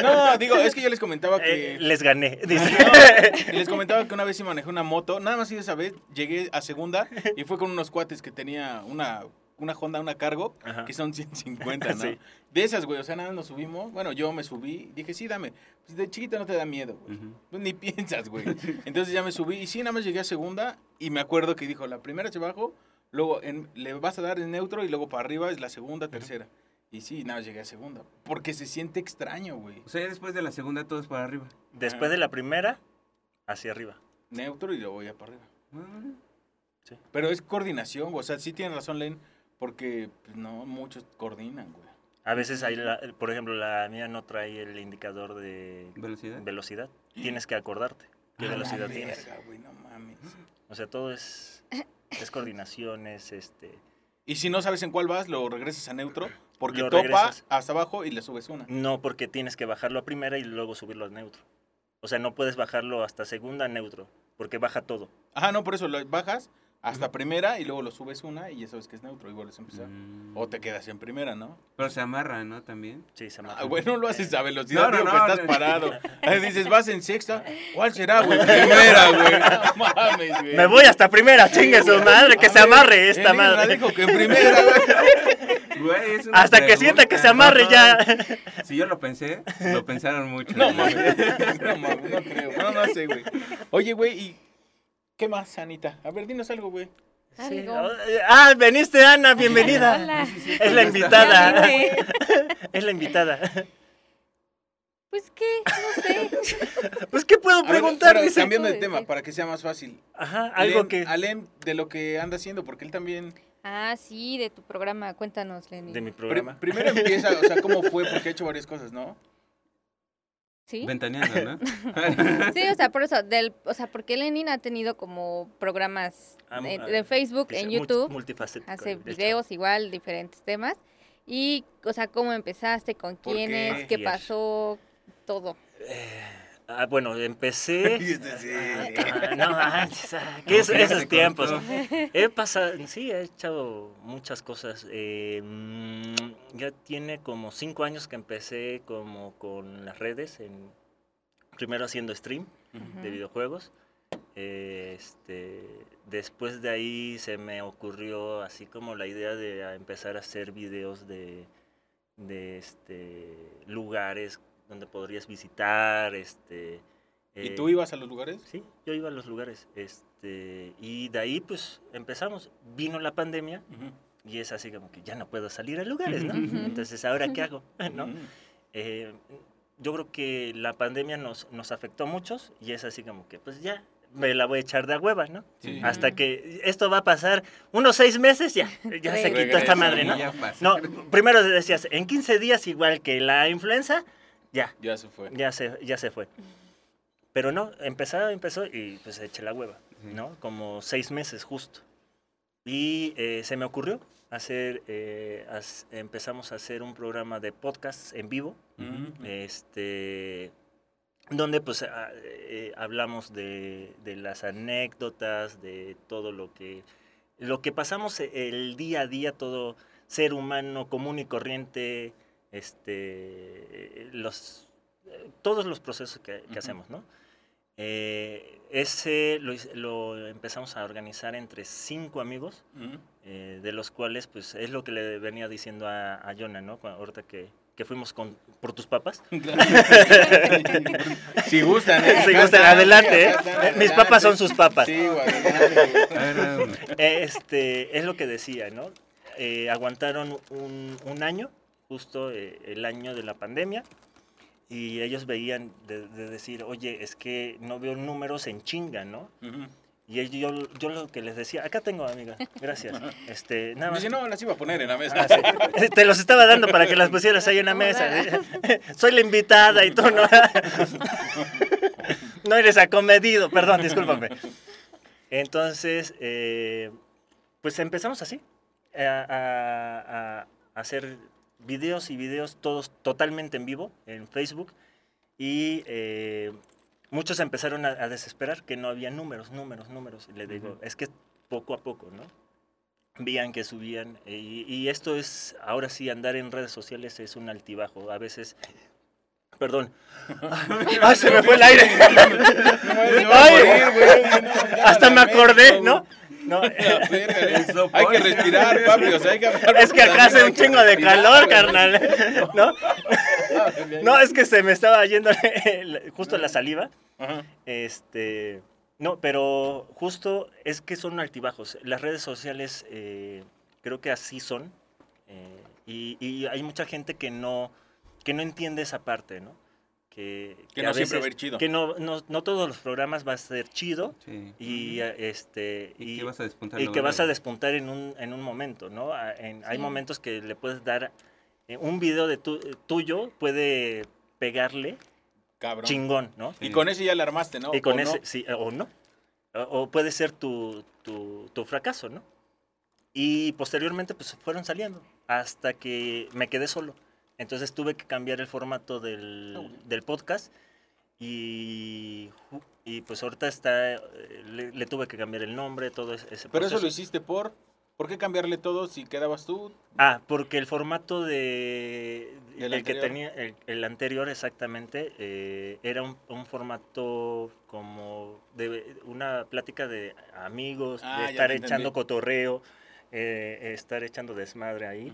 no, digo, es que yo les comentaba que... Eh, les gané, dice. No, y les comentaba que una vez sí manejé una moto, nada más y esa vez llegué a segunda y fue con unos cuates que tenía una, una Honda, una cargo, Ajá. que son 150, ¿no? Sí. De esas, güey, o sea, nada más nos subimos, bueno, yo me subí, dije, sí, dame, pues de chiquito no te da miedo, güey, pues ni piensas, güey. Entonces ya me subí y sí, nada más llegué a segunda y me acuerdo que dijo, la primera hacia abajo, luego en- le vas a dar en neutro y luego para arriba es la segunda, tercera. Y sí, nada más llegué a segunda, porque se siente extraño, güey. O sea, ya después de la segunda todo es para arriba. Después de la primera, hacia arriba. Neutro y luego ya para arriba. Ah, Pero es coordinación, güey. O sea, sí tiene razón, Len, porque pues, no muchos coordinan, güey. A veces, hay la- por ejemplo, la mía no trae el indicador de ¿Velocidad? velocidad. Tienes que acordarte qué velocidad tienes. verga, güey, no mames. O sea, todo es, es coordinación, es este... Y si no sabes en cuál vas, lo regresas a neutro, porque Lo topa regresas. hasta abajo y le subes una. No, porque tienes que bajarlo a primera y luego subirlo a neutro. O sea, no puedes bajarlo hasta segunda a neutro, porque baja todo. Ajá, no, por eso lo bajas hasta primera y luego lo subes una y ya sabes que es neutro y vuelves a empezar. Mm. O te quedas en primera, ¿no? Pero se amarra, ¿no? También. Sí, se llama. Ah, güey, no lo haces a velocidad, No, no, no, que estás no. parado. Ahí dices, vas en sexta. ¿Cuál será, güey? Primera, güey. No mames, güey. Me voy hasta primera, chingue su madre, que A se ver, amarre esta madre. dijo que en primera, güey. Güey, es una Hasta que sienta que se amarre ya. Si yo lo pensé, lo pensaron mucho. No mames, no mames, no creo. No, no sé, güey. Oye, güey, ¿y qué más, Anita? A ver, dinos algo, güey. Sí. Algo. Ah, veniste, Ana, bienvenida. Hola. Es la invitada. Es la invitada. Pues qué, no sé. Pues, ¿qué puedo ver, preguntar? Dice. cambiando de tema, para que sea más fácil. Ajá, algo que... A Len, de lo que anda haciendo, porque él también... Ah, sí, de tu programa. Cuéntanos, Lenny. De mi programa. primero empieza, o sea, cómo fue, porque ha hecho varias cosas, ¿no? ¿Sí? Ventaneando, ¿no? Sí, o sea, por eso, del, o sea, porque Lenin ha tenido como programas Ah, en- ah, de Facebook, en YouTube, multifacético, hace videos igual, diferentes temas. Y, o sea, cómo empezaste, con ¿Por qué? quiénes, qué Yes. pasó, todo. Ah, bueno, empecé. Ah, no manches, ah, ¿qué es esos tiempos? He pasado, sí, he echado muchas cosas. eh, mm, ya tiene como cinco años que empecé como con las redes, en, primero haciendo stream de videojuegos. eh, este, después de ahí se me ocurrió así como la idea de empezar a hacer videos de, de este, lugares donde podrías visitar. Este, ¿Y eh, tú ibas a los lugares? Sí, yo iba a los lugares. Este, y de ahí pues empezamos. Vino la pandemia Ujú. y es así como que ya no puedo salir a lugares, ¿no? Ujú. Entonces, ¿ahora qué hago? ¿No? Ujú. Eh, yo creo que la pandemia nos, nos afectó a muchos y es así como que pues ya me la voy a echar de a hueva, ¿no? Sí. Hasta que esto va a pasar unos seis meses, ya, ya se quitó esta madre, ¿no? Y. No, primero decías, en 15 días igual que la influenza, ya, Ya se fue. ya se, ya se fue. Pero no, empezó, empezó y pues eché la hueva, Sí. ¿no? Como seis meses justo. Y eh, se me ocurrió hacer, eh, as- empezamos a hacer un programa de podcast en vivo, Ujú. este, donde pues a- eh, hablamos de, de las anécdotas, de todo lo que, lo que pasamos e- el día a día, todo ser humano común y corriente, este, los, eh, todos los procesos que, hacemos, ¿no? Eh, ese lo, empezamos a organizar entre cinco amigos, eh, de los cuales, pues, es lo que le venía diciendo a, a Jonah, ¿no? Ahorita que, que fuimos con, por tus papas. si gustan, ¿eh? Si adelante, ¿eh? Mis papas son sus papas. Sí, Este, es lo que decía, ¿no? Eh, aguantaron un, un año, justo eh, el año de la pandemia, y ellos veían de, de decir, oye, es que no veo números en chinga, ¿no? Y yo, yo lo que les decía, acá tengo, amiga, gracias. Este, nada más. dice, no, las iba a poner en la mesa. Ah, sí. Te los estaba dando para que las pusieras ahí en la mesa. Soy la invitada y tú no. No eres acomedido, perdón, discúlpame. Entonces, eh, pues empezamos así, a, a- a hacer videos y videos todos totalmente en vivo en Facebook y eh, muchos empezaron a, a desesperar que no había números, números, números. Y le digo, es que poco a poco, ¿no? Veían que subían y, y esto es, ahora sí, andar en redes sociales es un altibajo. A veces... Perdón. ¡Ay, se me fue el aire! Ay, hasta me acordé, ¿no? No, Hay que respirar, papi. O sea, hay que hablar es que acá hace un chingo de calor, carnal. ¿No? güey. No, es que se me estaba yendo justo la saliva. Ajá. Este, no, pero justo es que son altibajos. Las redes sociales eh, creo que así son. eh, y, y hay mucha gente que no, que no entiende esa parte, ¿no? Que, Que a no siempre va a veces- ir chido. Que no, no, no todos los programas va a ser chido. Sí. Y, este, Y, que vas a despuntar. y que vas a despuntar en un, en un momento, ¿no? A- en- Hay Sí. momentos que le puedes dar, eh, un video de tu- tuyo puede pegarle Cabrón. chingón, ¿no? Y con ese ya la armaste, ¿no? y con ¿O ese, no? sí, o no. O, o puede ser tu, tu, tu fracaso, ¿no? Y posteriormente, pues fueron saliendo hasta que me quedé solo. Entonces tuve que cambiar el formato del, del podcast y, y pues ahorita está, eh, le, le tuve que cambiar el nombre, todo ese ese Pero eso proceso. lo hiciste por. ¿Por qué cambiarle todo si quedabas tú? Ah, porque el formato de ¿Del el que anterior? tenía el, el anterior exactamente eh, era un, un formato como de una plática de amigos, Ah, de ya estar echando cotorreo, eh, estar echando desmadre ahí.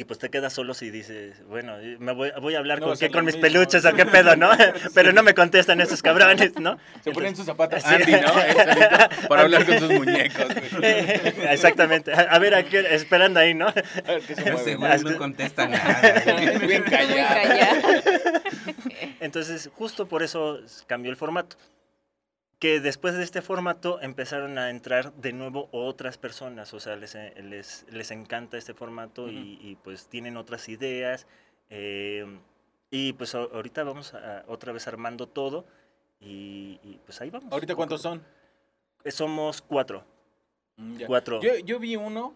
Y pues te quedas solo si dices, bueno, me voy, voy a hablar No con qué, con mis mismo. peluches o qué pedo, ¿no? Pero no me contestan esos cabrones, ¿no? Se ponen sus zapatos. Andy, ¿no? Para hablar con sus muñecos. Exactamente. A a ver, aquí, esperando ahí, ¿no? A ver se no contesta nada. Bien callado. Entonces, justo por eso cambió el formato. Que después de este formato empezaron a entrar de nuevo otras personas, o sea, les, eh, les, les encanta este formato y, y, pues tienen otras ideas. eh, y pues ahorita vamos a- otra vez armando todo y, y, pues ahí vamos. ¿Ahorita cuántos son? Eh, Somos cuatro. Mm, ya. Cuatro. Yo, yo vi uno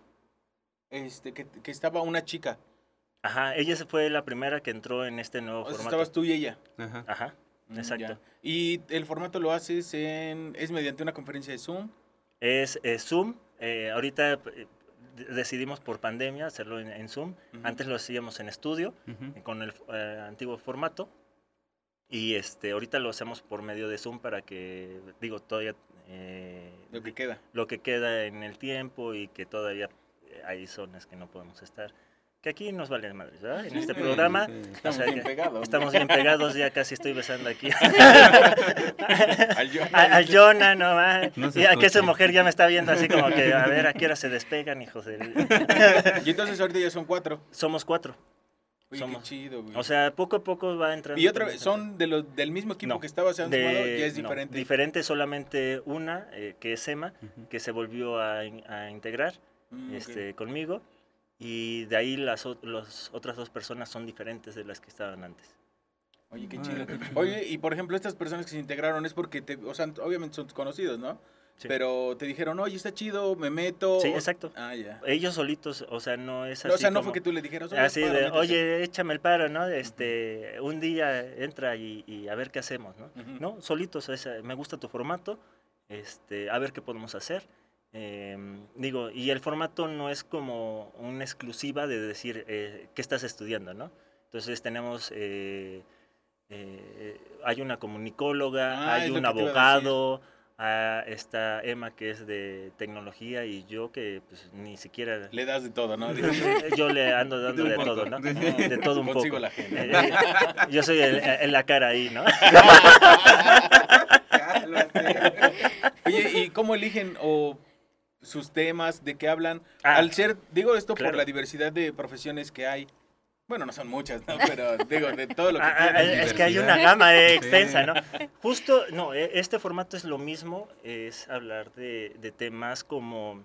este, que, que estaba una chica. Ajá, ella se fue la primera que entró en este nuevo O sea, formato. estabas tú y ella. Ajá. Ajá, Exacto. ya. Y el formato lo haces en. Es mediante una conferencia de Zoom. es eh, Zoom. eh, ahorita eh, de- decidimos por pandemia hacerlo en, en Zoom. Antes lo hacíamos en estudio eh, con el eh, antiguo formato. Y este, ahorita lo hacemos por medio de Zoom para que, digo, todavía eh, Lo que queda. lo que queda en el tiempo y que todavía hay zonas que no podemos estar. Que aquí nos vale madres, ¿verdad? En este programa sea bien pegados. estamos bien pegados, ya casi estoy besando aquí. Al Jonah, no más. No y a que esa mujer ya me está viendo así como que, a ver, a qué hora se despegan, hijos de... Y entonces ahorita ya son cuatro. Somos cuatro. Somos- qué chido, güey. O sea, poco a poco va entrando. y otra vez. ¿son de los, del mismo equipo No, que estaba, se han De- sumado? Ya es no, diferente. diferente solamente una, eh, que es Emma, que se volvió a, in- a integrar Mm, este, conmigo. Y de ahí las los otras dos personas son diferentes de las que estaban antes. Oye, qué chido. Oye, y por ejemplo, estas personas que se integraron es porque, te, o sea, obviamente son conocidos, ¿no? Sí. Pero te dijeron, oye, está chido, me meto. Sí, exacto. Ah, ya. Ellos solitos, o sea, no es así No, o sea, no como- fue que tú le dijeras, Así paro, de, métete". oye, échame el paro, ¿no? Este, un día entra y, y a ver qué hacemos, ¿no? Ujú. No, solitos, es, me gusta tu formato, este, a ver qué podemos hacer. Em, digo, y el formato no es como una exclusiva de decir eh, qué estás estudiando, ¿no? Entonces tenemos, eh, eh, hay una comunicóloga, Ah, hay un iba a abogado, ah, está Emma que es de tecnología y yo que pues ni siquiera... Le das de todo, ¿no? Yo le ando dando de todo, ¿no? De todo un Consigo poco. la gente. Eh, eh, yo soy el, el- la cara ahí, ¿no? Oye, ¿y cómo eligen o sus temas, de qué hablan? Ah, Al ser, digo esto claro. por la diversidad de profesiones que hay. Bueno, no son muchas, ¿no? Pero digo, de todo lo que Ah, ah, es que hay una gama eh, Sí. extensa, ¿no? Justo, no, eh, este formato es lo mismo, es hablar de, de temas como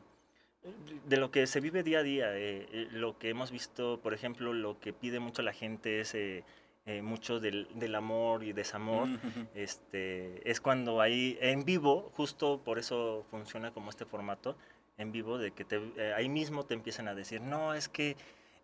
de lo que se vive día a día, eh, eh, lo que hemos visto, por ejemplo, lo que pide mucho la gente es eh, eh, mucho del, del amor y desamor. Este, es cuando ahí en vivo, justo por eso funciona como este formato, en vivo de que te, eh, ahí mismo te empiezan a decir, no, es que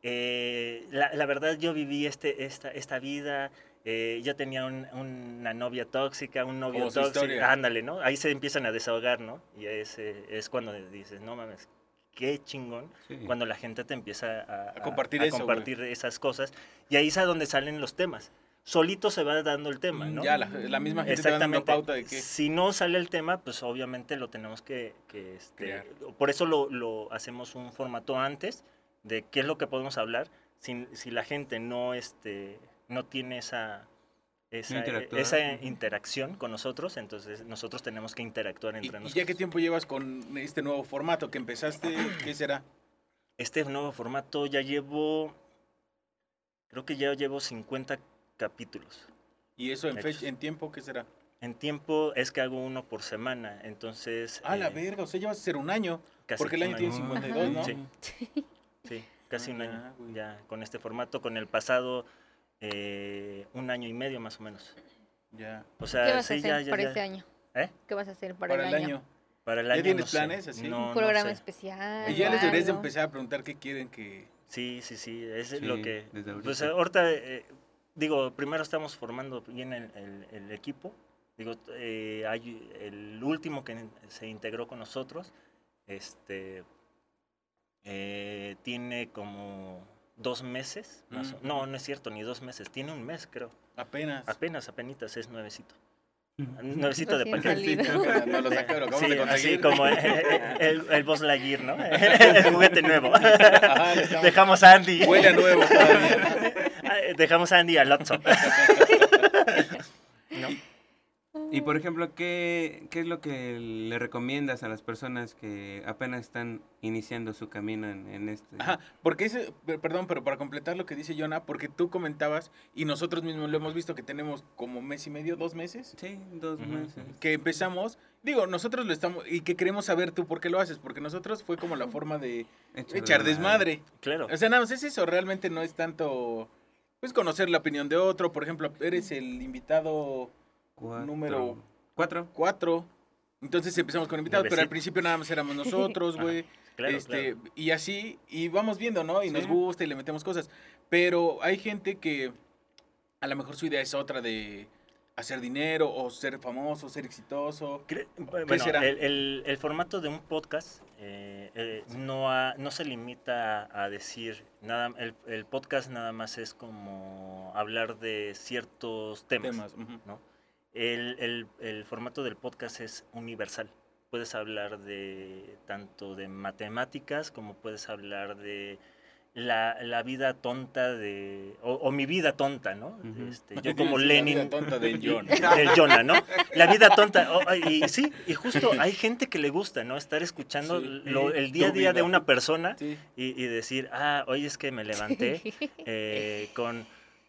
eh, la, la verdad yo viví este, esta, esta vida, eh, yo tenía un- una novia tóxica, un novio Como tóxico, ándale, ¿no? Ahí se empiezan a desahogar, ¿no? Y es, eh, es cuando dices, no mames, qué chingón, Sí. cuando la gente te empieza a, A compartir a eso, güey. compartir esas cosas, y ahí es a donde salen los temas. Solito se va dando el tema, ¿no? Ya, la, la misma gente te va dando Exactamente. pauta de que... Si no sale el tema, pues obviamente lo tenemos que... que, este, por eso lo, lo hacemos un formato antes de qué es lo que podemos hablar. Si, si la gente no, este, no tiene esa, esa, interactuar. esa interacción con nosotros, entonces nosotros tenemos que interactuar ¿Y, entre y nosotros. ya qué tiempo llevas con este nuevo formato que empezaste? ¿Qué será? Este nuevo formato ya llevo... Creo que ya llevo 50 capítulos. ¿Y eso en, fecha, en tiempo qué será? En tiempo es que hago uno por semana, entonces... Ah, la eh, verga, o sea, llevas a ser un año. casi Porque el un año tiene año. 52, ¿no? Sí. Sí, casi un Ah, año. güey. Ya con este formato, con el pasado eh, un año y medio más o menos. Ya. O ¿Qué sea, vas a sí, hacer ya, ya, para ya. este año? ¿Eh? ¿Qué vas a hacer para, Para, el año. Para el ¿Ya año. tienes no sé. planes así? No, Un no programa sé. especial. Y ya les deberías de empezar a preguntar qué quieren que... Sí, sí, sí. Es Sí, lo que. desde ahorita. Pues ahorita, eh, digo, primero estamos formando bien el, el- el equipo. Digo, eh, hay el último que se integró con nosotros. Este. eh, tiene como dos meses. más o- Mm. No, no es cierto, ni dos meses. Tiene un mes, creo. Apenas. Apenas, apenas es nuevecito. Nuevecito de paquete. No lo sacaron, lo Sí, así como el, el, el Lightyear, ¿no? El juguete nuevo. Ajá, Dejamos a Andy. Huele a nuevo todavía. Dejamos a Andy al Lotso. Y por ejemplo, ¿qué, ¿qué es lo que le recomiendas a las personas que apenas están iniciando su camino en, en este? Ajá, porque ese, per- perdón, pero para completar lo que dice Jonah, porque tú comentabas, y nosotros mismos lo hemos visto que tenemos como mes y medio, dos meses, Sí, dos meses. que empezamos, digo, nosotros lo estamos, y que queremos saber tú por qué lo haces, porque nosotros fue como la forma de echar madre. desmadre. Claro. O sea, nada más es eso, realmente no es tanto, pues conocer la opinión de otro, por ejemplo, eres el invitado Cuatro. número Cuatro. cuatro, entonces empezamos con invitados, pero al principio nada más éramos nosotros, güey. Claro, este, claro. Y así, y vamos viendo, ¿no? Y nos Sí. gusta y le metemos cosas. Pero hay gente que a lo mejor su idea es otra de hacer dinero o ser famoso, ser exitoso. Cre- Bueno, será? El, el- el formato de un podcast eh, eh, no, ha- no se limita a, decir nada. El, el podcast nada más es como hablar de ciertos temas. Temas. ¿no? El, el- el formato del podcast es universal. Puedes hablar de tanto de matemáticas como puedes hablar de la, la vida tonta de... O, o mi vida tonta, ¿no? Este, yo como Sí, la Lenin... vida tonta del del Jonah, ¿no? La vida tonta. y sí, y justo hay gente que le gusta, ¿no? Estar escuchando Sí. lo- el día a día de una persona Sí. y, y decir, ah, hoy es que me levanté eh, con,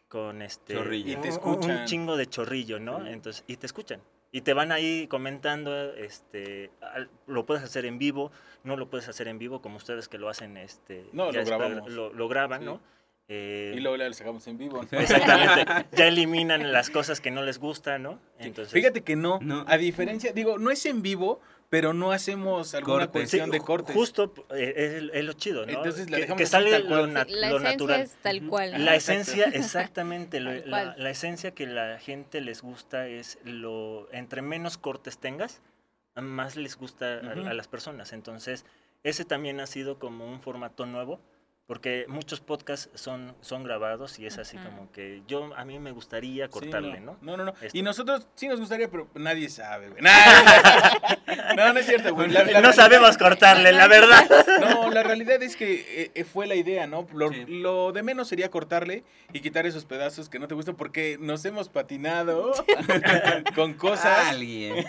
con este Chorrillo. Y te un- escuchan. un chingo de chorrillo, ¿no? Sí. Entonces, y te escuchan. Y te van ahí comentando, este, al- lo puedes hacer en vivo, no lo puedes hacer en vivo como ustedes que lo hacen, este, No, lo es- grabamos. lo, lo graban, Sí. ¿no? Eh, Y luego le sacamos en vivo. Exactamente. ya eliminan las cosas que no les gustan, ¿no? Entonces, Fíjate que no, No. a diferencia, digo, no es en vivo, pero no hacemos alguna Cortes. cuestión Sí, de cortes. Justo eh, es, lo chido, ¿no? Entonces la que, dejamos que así, sale tal lo, nat- la lo natural. es tal cual. ¿no? La esencia, exactamente, lo- la, esencia que la gente les gusta es lo, entre menos cortes tengas, más les gusta a, las personas. Entonces, ese también ha sido como un formato nuevo, porque muchos podcasts son, son grabados y es así como que yo, a mí me gustaría Sí, cortarle, ¿no? No, no, no. Esto. Y nosotros sí nos gustaría, pero nadie sabe, güey. No, no es cierto, güey. La- la no realidad- sabemos cortarle, la verdad. No, la realidad es que eh, eh, fue la idea, ¿no? Lo, Sí. lo de menos sería cortarle y quitar esos pedazos que no te gustan porque nos hemos patinado con cosas. Alguien.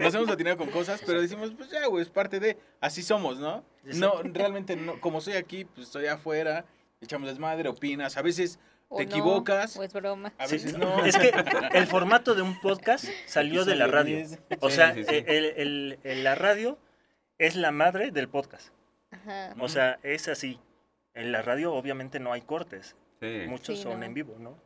Nos hemos patinado con cosas, pero decimos, pues ya, güey, es parte de. Así somos, ¿no? No, realmente no. Como soy aquí, pues estoy afuera, echamos desmadre, opinas. A veces O te no, equivocas, O es broma. a Sí, veces no. Es que el formato de un podcast salió de la radio. 10. O Sí, sea, sí, sí. el- el- el- la radio es la madre del podcast. Ajá. O sea, es así. En la radio obviamente no hay cortes. Sí. Muchos Sí, son no. en vivo, ¿no?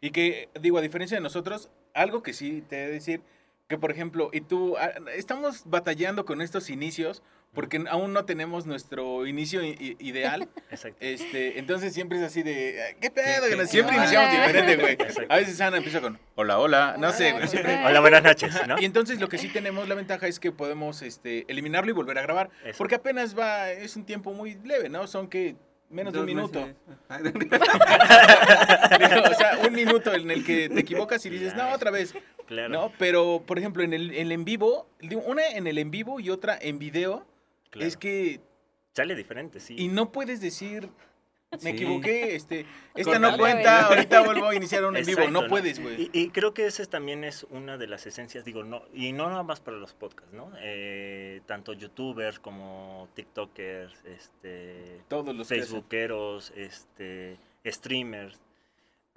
Y que, digo, a diferencia de nosotros, algo que sí te he de decir, que por ejemplo, y tú, ah, estamos batallando con estos inicios porque aún no tenemos nuestro inicio ideal. Exacto. Este, entonces siempre es así de, "Ah, ¿qué pedo? ¿Qué- qué- siempre iniciamos diferente, güey. A veces Ana empieza con, hola, hola, no sé, güey. Hola, siempre- Hola, buenas noches, ¿no? Y entonces lo que sí tenemos la ventaja es que podemos este, eliminarlo y volver a grabar. Eso. Porque apenas va, es un tiempo muy leve, ¿no? Son que menos de un minuto. o sea, un minuto en el que te equivocas y dices, no, otra vez. Claro. No, pero por ejemplo, en el, en el en vivo, una en el en vivo y otra en video, claro. es que, Sale diferente, sí. y no puedes decir, me Sí. equivoqué, este, esta Cortale, no cuenta, güey. ahorita vuelvo a iniciar un en vivo, no puedes, güey. Y, y creo que esa también es una de las esencias, digo, no, y no nada más para los podcasts, ¿no? Eh, tanto youtubers como tiktokers, este, Todos los facebookeros, este, streamers.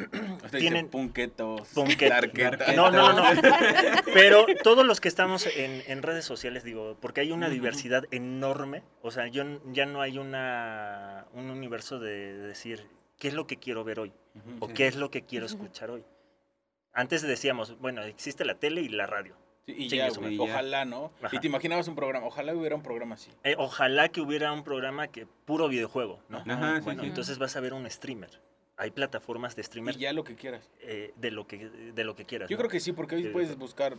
Tienen- punquetos, Punquet- darquetas. No, no, no. Pero todos los que estamos en, en redes sociales, digo, porque hay una diversidad enorme, o sea, yo, ya no hay una, un universo de decir, ¿qué es lo que quiero ver hoy? ¿O Sí. qué es lo que quiero escuchar hoy? Antes decíamos, bueno, existe la tele y la radio. Sí, y ya, güey, ojalá, ¿no? Ajá. Y te imaginabas un programa, ojalá hubiera un programa así. Eh, ojalá que hubiera un programa que puro videojuego, ¿no? Ajá, sí, bueno, sí. entonces vas a ver un streamer. Hay plataformas de Y streamer ya lo que quieras. eh, de lo que de lo que quieras. Yo ¿no? creo que sí, porque hoy puedes buscar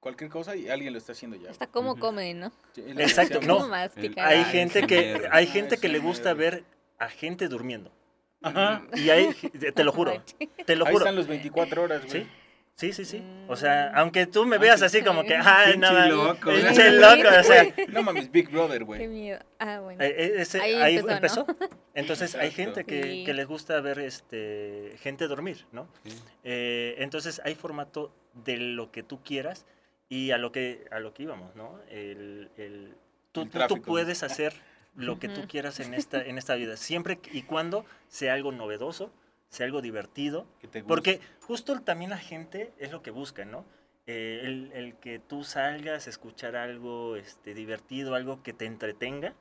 cualquier cosa y alguien lo está haciendo ya. Hasta cómo comen, ¿no? Exacto, no. Hay Ay, gente que hay gente que le gusta ver a gente durmiendo. Ajá. Y hay te lo juro, te lo Ahí juro. están los 24 horas, güey. Sí. Sí, sí, sí. O sea, aunque tú me veas así como que, ay, nada, loco, pinche ¿no? loco, o sea, No mames, Big Brother, Qué güey. miedo. Ah, bueno. Eh, eh, ese- Ahí ahí, empezó, empezó. Entonces hay gente que, Sí. que les gusta ver este gente dormir, ¿no? Sí. Eh, entonces hay formato de lo que tú quieras y a lo que a lo que íbamos, ¿no? El, el- tú, El tú- puedes hacer lo que tú quieras en esta en esta vida, siempre y cuando sea algo novedoso, sea algo divertido, Que te guste. porque justo el- también la gente es lo que busca, ¿no? Eh, el, el que tú salgas, escuchar algo este, divertido, algo que te entretenga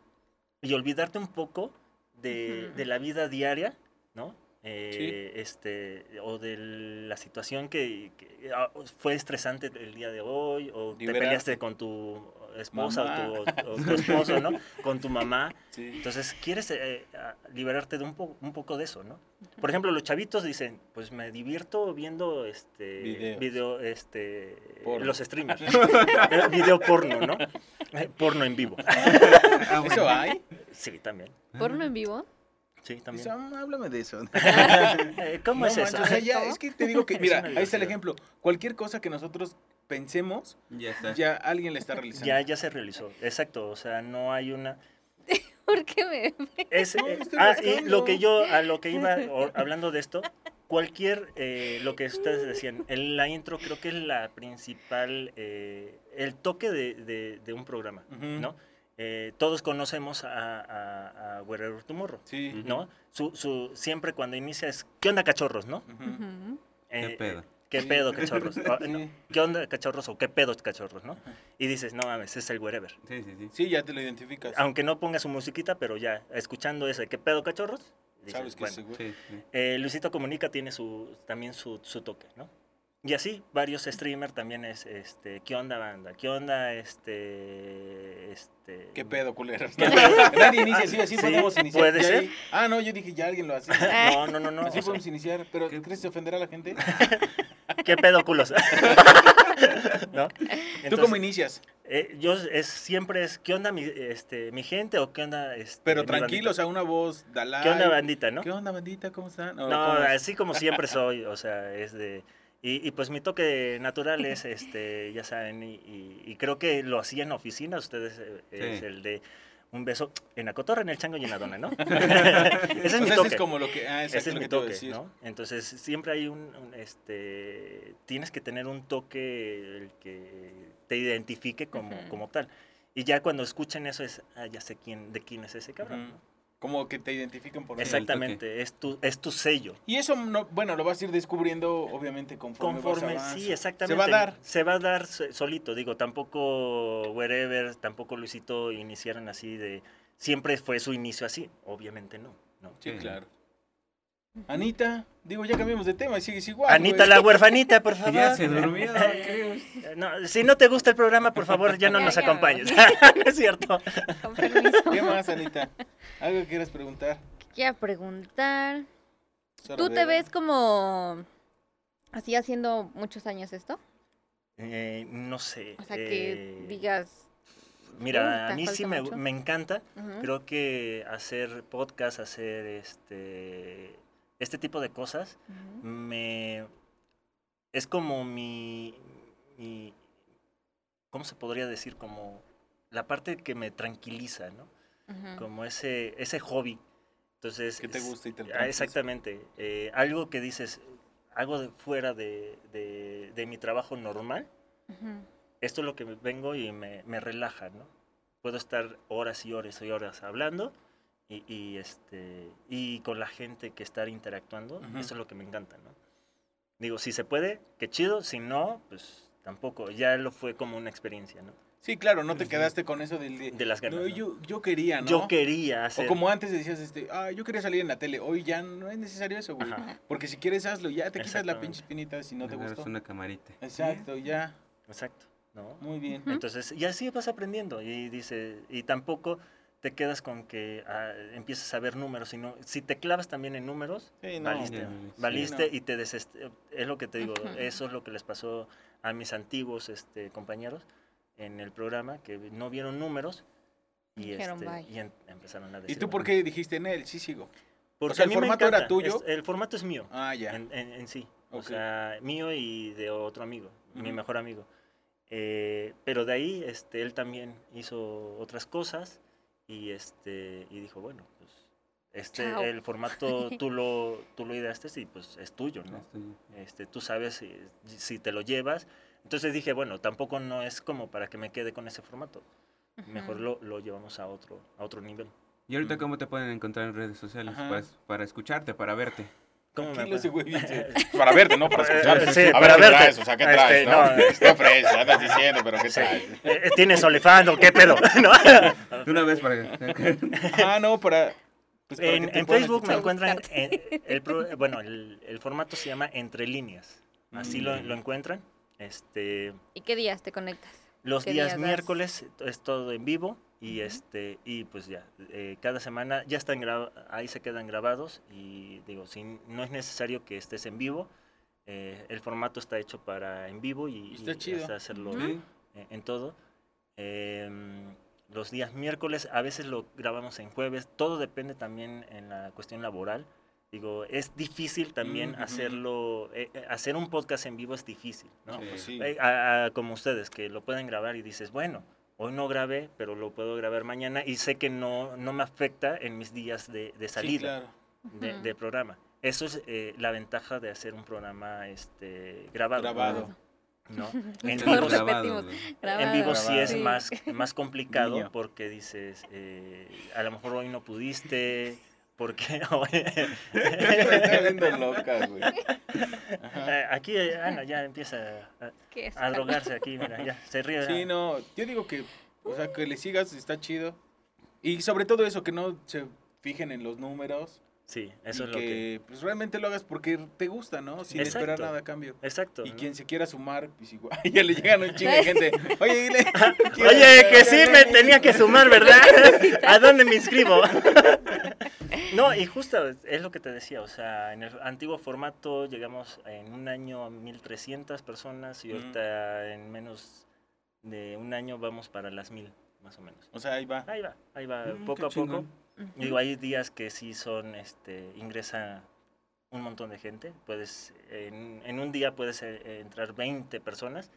y olvidarte un poco de, la vida diaria, ¿no? Eh, este, o de la situación que, que, ah, fue estresante el día de hoy, o te peleaste con tu esposa o tu, o tu esposo, ¿no? Con tu mamá. Sí. Entonces, quieres eh, a- liberarte de un, po- un poco de eso, ¿no? Por ejemplo, los chavitos dicen, pues me divierto viendo este Videos. video, este Porno. los streamers. Video porno, ¿no? Eh, porno en vivo. Ah. ¿Eso hay? Sí, también. ¿Porno en vivo? Sí, también. Eso, ah, háblame de eso. Eh, ¿Cómo No es eso? manches, o sea, ya, es que te digo que, mira, ahí está el ejemplo. Cualquier cosa que nosotros pensemos, Ya está. ya alguien la está realizando. Ya, ya se realizó. Exacto. O sea, no hay una. ¿Por qué me.? Es, eh, ah, y lo que yo, a lo que iba o- hablando de esto, cualquier, eh, lo que ustedes decían, en la intro creo que es la principal, eh, el toque de, de- de un programa. ¿no? Eh, todos conocemos a, a, Sí. Ujú. ¿no? Su, su, siempre cuando inicia es, ¿qué onda cachorros, no? Ujú. ¿Qué Eh, pedo? ¿Qué Sí. pedo, cachorros? Ah, Sí. ¿Qué onda, cachorros? O ¿qué pedo, cachorros, no? Y dices, no mames, es el Wherever. Sí, sí, sí. Sí, ya te lo identificas. Aunque no ponga su musiquita, pero ya, escuchando ese, ¿qué pedo, cachorros? Dices, Sabes que bueno, sí. eh, Luisito Comunica tiene su, también su, su toque, ¿no? Y así, varios streamers también es, este, ¿qué onda banda? ¿Qué onda, este, este... ¿Qué pedo, culeros? ¿Qué Nadie inicia así, así Sí, podemos iniciar. puede ser. ahí- Ah, no, yo dije, ya alguien lo hace. No, no, no, no. Así o sea, podemos iniciar, pero ¿Qué? ¿crees que ofenderá a la gente? ¿Qué pedo, culos? ¿No? ¿Tú cómo inicias? eh, yo es, siempre es, ¿qué onda mi, este, mi gente o qué onda, este, Pero tranquilo, o sea, una voz, Dalai. ¿Qué onda, bandita, no? ¿Qué onda, bandita? ¿Cómo están? No, ¿cómo así como siempre soy, o sea, es de... Y, y pues mi toque natural es, este, ya saben, y, y- y creo que lo hacía en oficina, ustedes, eh, es el de un beso en la cotorra, en el chango y en la dona, ¿no? ese es O mi sea, toque. ese es como lo que. Ah, Ese es mi que toque. ¿no? Entonces, siempre hay un, un, este, tienes que tener un toque el que te identifique como, como tal. Y ya cuando escuchen eso es, ah, ya sé quién, de quién es ese cabrón. ¿no? Como que te identifiquen por. Exactamente, es tu, es tu sello. Y eso, no, bueno, lo vas a ir descubriendo, obviamente, conforme, vas Conforme, avanzando. sí, exactamente. Se va a dar. Se va a dar so- solito, digo, tampoco Wherever, tampoco Luisito iniciaron así de... Siempre fue su inicio así, obviamente no. no. Sí. claro. Anita, digo, ya cambiamos de tema y sigues igual. Anita güey. la huerfanita, por favor. Ya se durmió. creo. No, si no te gusta el programa, por favor, ya no Ya, nos ya. acompañes. no es cierto. Con permiso. ¿Qué más, Anita? ¿Algo que quieras preguntar? Quiero preguntar. ¿Tú te ves como así haciendo muchos años esto? Eh, no sé. O sea, que eh, digas. Mira, "Uy, a mí sí me, mucho". me encanta. Creo que hacer podcast, hacer este, este tipo de cosas, Ujú. me es como mi, mi- ¿cómo se podría decir? Como la parte que me tranquiliza, ¿no? Ujú. Como ese, ese hobby. Entonces, Que te gusta y te ah. Exactamente. eh, algo que dices, algo de, fuera de, de- de mi trabajo normal, Ujú. esto es lo que vengo y me, me relaja, ¿no? Puedo estar horas y horas y horas hablando y, y, este, y con la gente que estar interactuando, eso es lo que me encanta, ¿no? Digo, si se puede, qué chido, si no, pues tampoco, ya lo fue como una experiencia, ¿no? Sí, claro, no te quedaste con eso del de... De las ganas. No, ¿no? yo, yo quería, ¿no? Yo quería hacer... O como antes decías, este, ah, yo quería salir en la tele. Hoy ya no es necesario eso, güey. Ajá. Porque si quieres hazlo, ya te quitas la pinche espinita si no te Agarras gustó. una camarita. Exacto, ya. Exacto, ¿no? Muy bien. Entonces, y así vas aprendiendo. Y dice, y tampoco te quedas con que ah, empiezas a ver números, sino si te clavas también en números, Sí, no. valiste. Sí, valiste no. y te desest... Es lo que te digo, eso es lo que les pasó a mis antiguos este, compañeros en el programa, que no vieron números y, Dijeron, este, y en- empezaron a ¿Y decir... tú por qué dijiste en él? Sí, sigo. Porque sea, a ¿el formato era encanta, tuyo? es- el formato es mío. Ah, ya. En, en- en sí. O Ok. sea, mío y de otro amigo, mi Ujú. mejor amigo. Eh, pero de ahí este, él también hizo otras cosas y, este, y dijo, bueno, pues este, Chao. el formato tú lo, tú lo ideaste y pues es tuyo, ¿no? Estoy- Este, tú sabes si, si te lo llevas. Entonces dije, bueno, tampoco no es como para que me quede con ese formato. Mejor lo, lo llevamos a otro, a otro nivel. ¿Y ahorita Ujú. cómo te pueden encontrar en redes sociales? Ajá. Para, para escucharte, para verte. ¿Cómo me ese güey Para verte, no para escuchar. Eh, sí, a ver qué verte. traes, o sea, ¿qué Este, traes, no? no, este- ¿Qué ofreces? Andas diciendo, pero ¿qué traes? Eh, ¿Tienes olifando? ¿Qué pedo? ¿No? De una vez para... Ah, no, para... pues, para en Facebook me encuentran, en- el, pro- bueno, el, el formato se llama Entre Líneas. Así lo, Mm. lo encuentran. Este, ¿Y qué días te conectas? los ¿Qué días miércoles es todo en vivo y este y pues ya eh, cada semana ya están ahí se quedan grabados y digo si no es necesario que estés en vivo eh, el formato está hecho para en vivo y, Está y chido. hasta hacerlo Ujú. Sí. en, en todo. Em, los días miércoles, a veces lo grabamos en jueves, todo depende también en la cuestión laboral. Digo, es difícil también Mm, hacerlo, eh, hacer un podcast en vivo es difícil, ¿no? Pues sí. Eh, a- a- como ustedes, que lo pueden grabar y dices, bueno, hoy no grabé, pero lo puedo grabar mañana y sé que no, no me afecta en mis días de, de Sí, salida claro. de, programa. Eso es eh, la ventaja de hacer un programa este, grabado. Grabado. ¿no? En vivo, repetimos. en Grabado. vivo sí es Sí. más, más complicado Niño. porque dices, eh, a lo mejor hoy no pudiste, porque Me está viendo loca, güey. Eh, aquí eh, Ana ya empieza ¿Qué a drogarse aquí, mira, ya se ríe. Sí, no, yo digo que, o sea, que le sigas está chido. Y sobre todo eso, que no se fijen en los números. Sí, eso y es lo que, que... pues realmente lo hagas porque te gusta, ¿no? Sin esperar nada a cambio. Exacto. Y ¿no? quien se quiera sumar, pues igual, ya le llegan un chingo de gente. Oye, dile. Oye, que sí me tenía que sumar, ¿verdad? ¿A dónde me inscribo? No, y justo es lo que te decía, o sea, en el antiguo formato llegamos en un año a 1300 personas y Mm. ahorita en menos de un año vamos para las 1000, más o menos. O sea, ahí va. Ahí va, ahí va, Mm, poco a poco. Ujú. Digo, hay días que sí son, este, ingresa un montón de gente. Puedes, en, en un día puedes eh, entrar 20 personas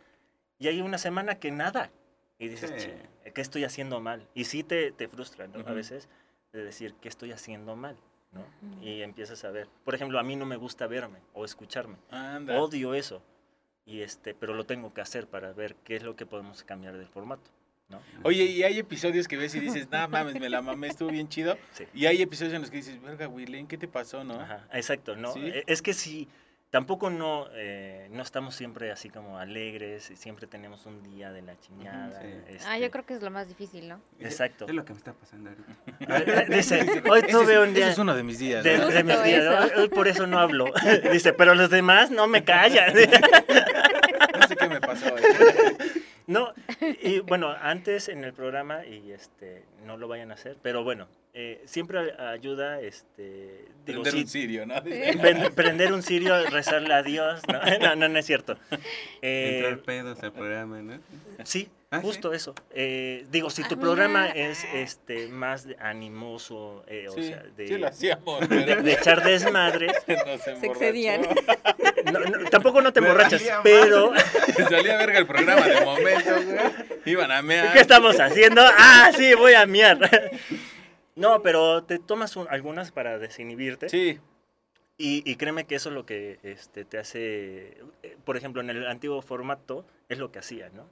y hay una semana que nada. Y dices, Sí. "Che, ¿qué estoy haciendo mal? Y sí te, te frustra, ¿no? A Ujú. veces de decir, ¿qué estoy haciendo mal? ¿no? Ujú. Y empiezas a ver. Por ejemplo, a mí no me gusta verme o escucharme. Anda. Odio eso. Y este, pero lo tengo que hacer para ver qué es lo que podemos cambiar del formato. ¿No? Oye, y hay episodios que ves y dices, no mames, me la mamé, estuvo bien chido. Sí. Y hay episodios en los que dices, verga, Willen, ¿qué te pasó, no? Ajá, exacto, ¿no? Sí. E- Es que si tampoco no, eh, no estamos siempre así como alegres, y siempre tenemos un día de la chingada. sí. Ah, este, yo creo que es lo más difícil, ¿no? Exacto. Es lo que me está pasando ahorita. Dice, hoy tuve un día... ese es uno de mis días. ¿no? de mis días, hoy por eso no hablo. Dice, pero los demás no me callan. No sé qué me pasó. eh. No, y bueno, antes en el programa, y este, no lo vayan a hacer, pero bueno, eh, siempre ayuda, este, digo, Prender sí, un sirio, ¿no? prender un cirio, rezarle a Dios, no, no, no, no es cierto. Eh, Entrar pedos al programa, ¿no? sí, Ah, ¿sí? justo eso. Eh, digo, si Ah, tu mira. programa es este, más de- animoso, eh, o Sí, sea, de, sí lo hacíamos, pero de echar desmadre, nos Se excedían. no, no, tampoco no te emborrachas, pero... Me salía verga el programa de momento, güey. Iban a mear. ¿Qué estamos haciendo? Ah, sí, voy a miar. No, pero te tomas un- algunas para desinhibirte. Sí, Y, y créeme que eso es lo que este, te hace, eh, por ejemplo, en el antiguo formato es lo que hacía, ¿no?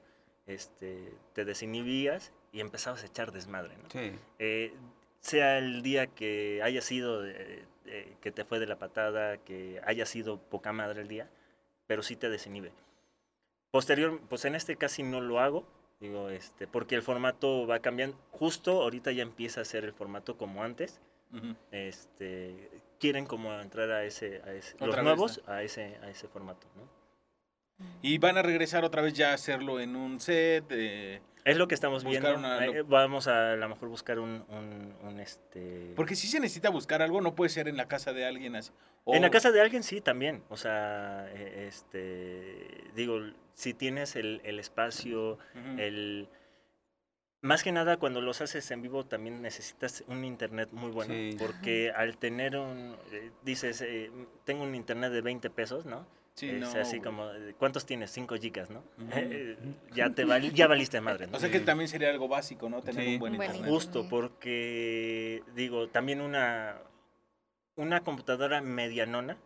Este, te desinhibías y empezabas a echar desmadre, ¿no? Sí. Eh, sea el día que haya sido, eh, eh, que te fue de la patada, que haya sido poca madre el día, pero sí te desinhibe. Posterior, pues en este casi no lo hago, digo, este, porque el formato va cambiando. Justo ahorita ya empieza a ser el formato como antes. Ujú. Este, quieren como entrar a ese, a ese los Otra vez, nuevos a ese, a ese formato, ¿no? Y van a regresar otra vez ya a hacerlo en un set. eh, Es lo que estamos viendo. una- Vamos a a lo mejor buscar un, un, un, este. Porque si se necesita buscar algo, no puede ser en la casa de alguien así. O- En la casa de alguien sí, también. O sea, eh, este, digo, si tienes el, el espacio, el... Más que nada, cuando los haces en vivo también necesitas un internet muy bueno. Sí. Porque al tener un... eh, dices, eh, tengo un internet de 20 pesos, ¿no? Sí, es no, así como, eh, ¿cuántos tienes? 5 gigas, ¿no? Eh, ya te val- ya valiste madre, ¿no? O sea que también sería algo básico, ¿no? Tener Sí. un buen internet. Justo, porque digo, también una, una computadora medianona,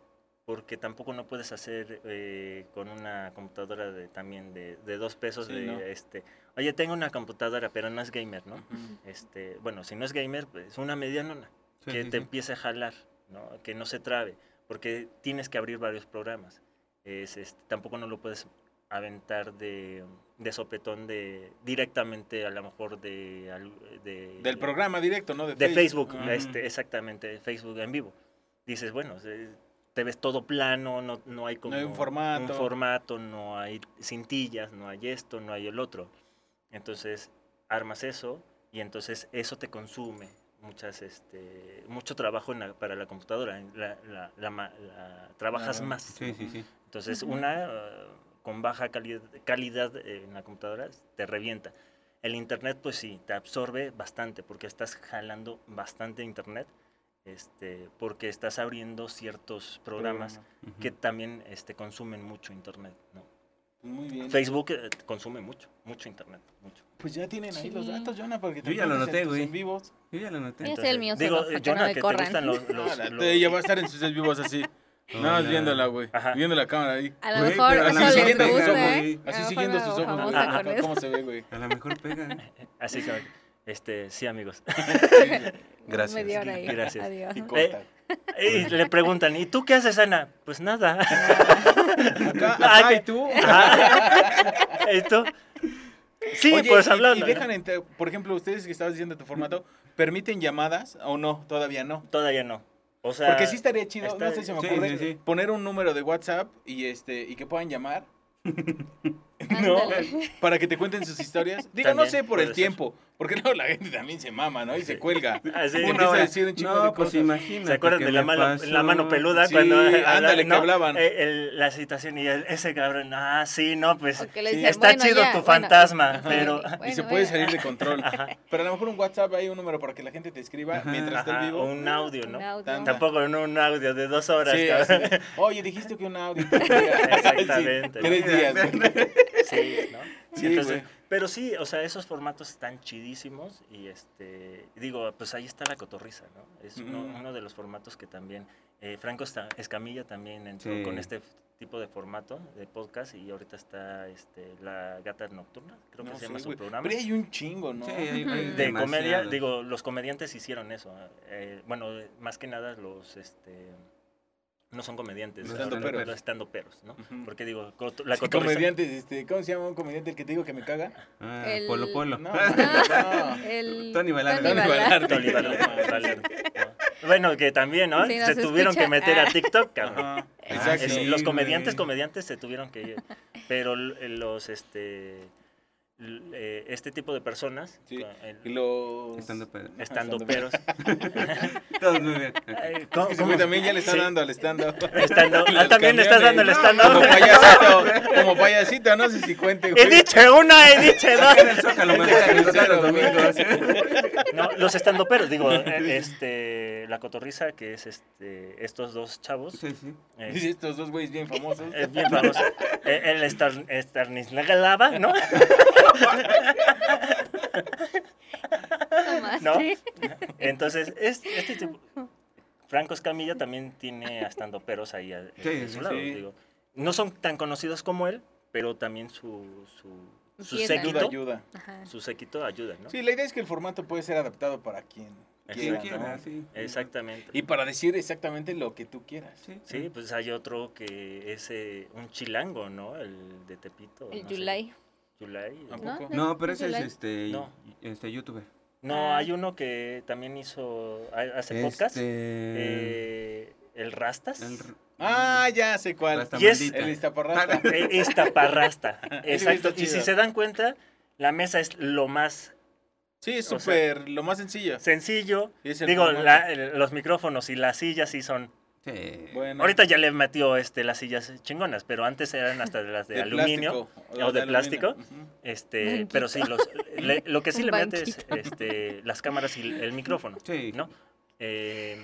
porque tampoco no puedes hacer eh, con una computadora de también de, de dos pesos Sí, de no. este, oye, tengo una computadora, pero no es gamer, ¿no? Este, bueno, si no es gamer, pues una medianona, Sí, que sí, te sí. empiece a jalar, ¿no? Que no se trabe, porque tienes que abrir varios programas. Es, este, tampoco no lo puedes aventar de, de sopetón de directamente a lo mejor de, de Del programa directo, ¿no? de Facebook, este, exactamente, Facebook en vivo. Dices, bueno, te ves todo plano, no, no hay como hay un formato. un formato, no hay cintillas, no hay esto, no hay el otro. Entonces, armas eso y entonces eso te consume muchas, este, mucho trabajo en la- para la computadora. La, la- la trabajas más. Sí, sí, sí. Entonces, Ujú. una eh, con baja calidad, calidad eh, en la computadora te revienta. El internet, pues sí, te absorbe bastante porque estás jalando bastante internet, este, porque estás abriendo ciertos programas Ujú. que también este, consumen mucho internet. ¿no? Muy bien. Facebook eh, consume mucho, mucho internet, mucho. Pues ya tienen ahí los Sí. datos, Jonah, para que Yo ya lo noté, güey. en vivos. Yo ya lo noté. Ya sé el mío digo, solo, Jonah, no que te gustan los... los- Ah, la- los- Ella va a estar en sus en vivos así. Nada más Hola. viéndola, güey. Viendo la cámara ahí. A lo mejor eso ¿eh? Así siguiendo sus ojos. Ajá. con ¿Cómo, eso. cómo se ve, güey? A lo mejor pega. Así que, este, sí, amigos. Gracias. Media hora ahí. Gracias. Adiós. Y corta. Y le preguntan, ¿y tú qué haces, Ana? Pues nada. Acá, acá, ¿y tú? ¿Esto? Sí, Oye, pues hablando. Y, dejan, entre- por ejemplo, ustedes que estabas diciendo tu formato, ¿permiten llamadas o no? Todavía no. Todavía no. O sea, Porque sí estaría chido, está- no sé si se me sí, ocurre, sí, sí. poner un número de WhatsApp y este y que puedan llamar. ¿No? Para que te cuenten sus historias. Digo, no sé por el ser. tiempo. Porque luego la gente también se mama, ¿no? Y se cuelga. Así, Y una empieza a decir un de No, pues imagínate. ¿Se acuerdan de la mano, la mano peluda Sí, cuando ándale, que hablaban. Eh, el- la situación y el- ese cabrón, ah, sí, no, pues dicen, está bueno, chido ya, tu bueno, fantasma, pero y se puede bueno. salir de control. Ajá. Pero a lo mejor un WhatsApp hay un número para que la gente te escriba Ajá. mientras en vivo. o un audio, ¿no? Un audio. Tan- Tampoco no un audio de dos horas. Sí, Oye, dijiste que un audio. Exactamente. Tres días. Sí, ¿no? Sí, Entonces, güey. pero sí, o sea, esos formatos están chidísimos y este, digo, pues ahí está la cotorriza, ¿no? Es uno, de los formatos que también, eh, Franco Escamilla también entró Sí. con este tipo de formato de podcast y ahorita está este, la Gata Nocturna, creo que se llama su güey. programa. Pero hay un chingo, ¿no? Sí, hay- hay De comedia, digo, los comediantes hicieron eso. eh, bueno, más que nada los, este, no son comediantes, Los son estandoperos. los estandoperos, ¿no? Porque digo, la Sí, comediantes, este, ¿cómo se llama un comediante el que te digo que me caga? Ah, El- Polo Polo. No, no. El Tony Balardi. Tony ¿no? Bueno, que también, ¿no? Sí, se tuvieron que meter a Ah. TikTok, cabrón. Ah, exacto. Es- sí, los comediantes, comediantes se tuvieron que ir. Pero los, este, eh, este tipo de personas, Sí. con el- Y los... Estando pedo. estando peros, Todos muy bien. Es ¿cómo- que también ya le está Sí, dando al stand-up. estando- ah, también le estás dando el Como stand-up. payasito, como payasito, no sé si cuente, He dicho una, he dicho dos. En el Zócalo me domingos. No, los estandoperos, digo, eh, este, la cotorriza, que es este, estos dos chavos. Sí, sí. eh, estos dos güeyes bien famosos. es bien famoso. Eh, El Star, Starnislaglava, ¿no? ¿No? Entonces, es, este tipo. Franco Escamilla también tiene a estandoperos ahí a, Sí, de su sí, lado, sí. digo. No son tan conocidos como él, pero también su, su, su. Ayuda, séquito, ayuda. Su séquito ayuda, ¿no? Sí, la idea es que el formato puede ser adaptado para quien quiera, quiera, ¿no? sí. Exactamente. Y para decir exactamente lo que tú quieras. Sí, Sí, pues hay otro que es eh, un chilango, ¿no? El de Tepito. El no sé. Yulai. Yulai. ¿A ¿No? poco? No, pero ese es este, No. este youtuber. No, Ah. hay uno que también hizo, ha- hace podcast. Este, eh, el Rastas. el Ah, ya sé cuál. Rasta Y es- maldita. El Iztaparrasta. Eh, Iztaparrasta. Ese Exacto. está Y si chido. se dan cuenta, la mesa es lo más Sí, es O sea, súper, lo más sencillo. sencillo. Y es el Digo, formato. la- el- los micrófonos y las sillas sí son. Sí. Bueno, Ahorita ya le metió este, las sillas chingonas, pero antes eran hasta de las de, de aluminio. plástico, o de plástico. Este, Banquito. pero sí, los, le- lo que sí le mete es este, las cámaras y el, micrófono. Sí. ¿no? Eh,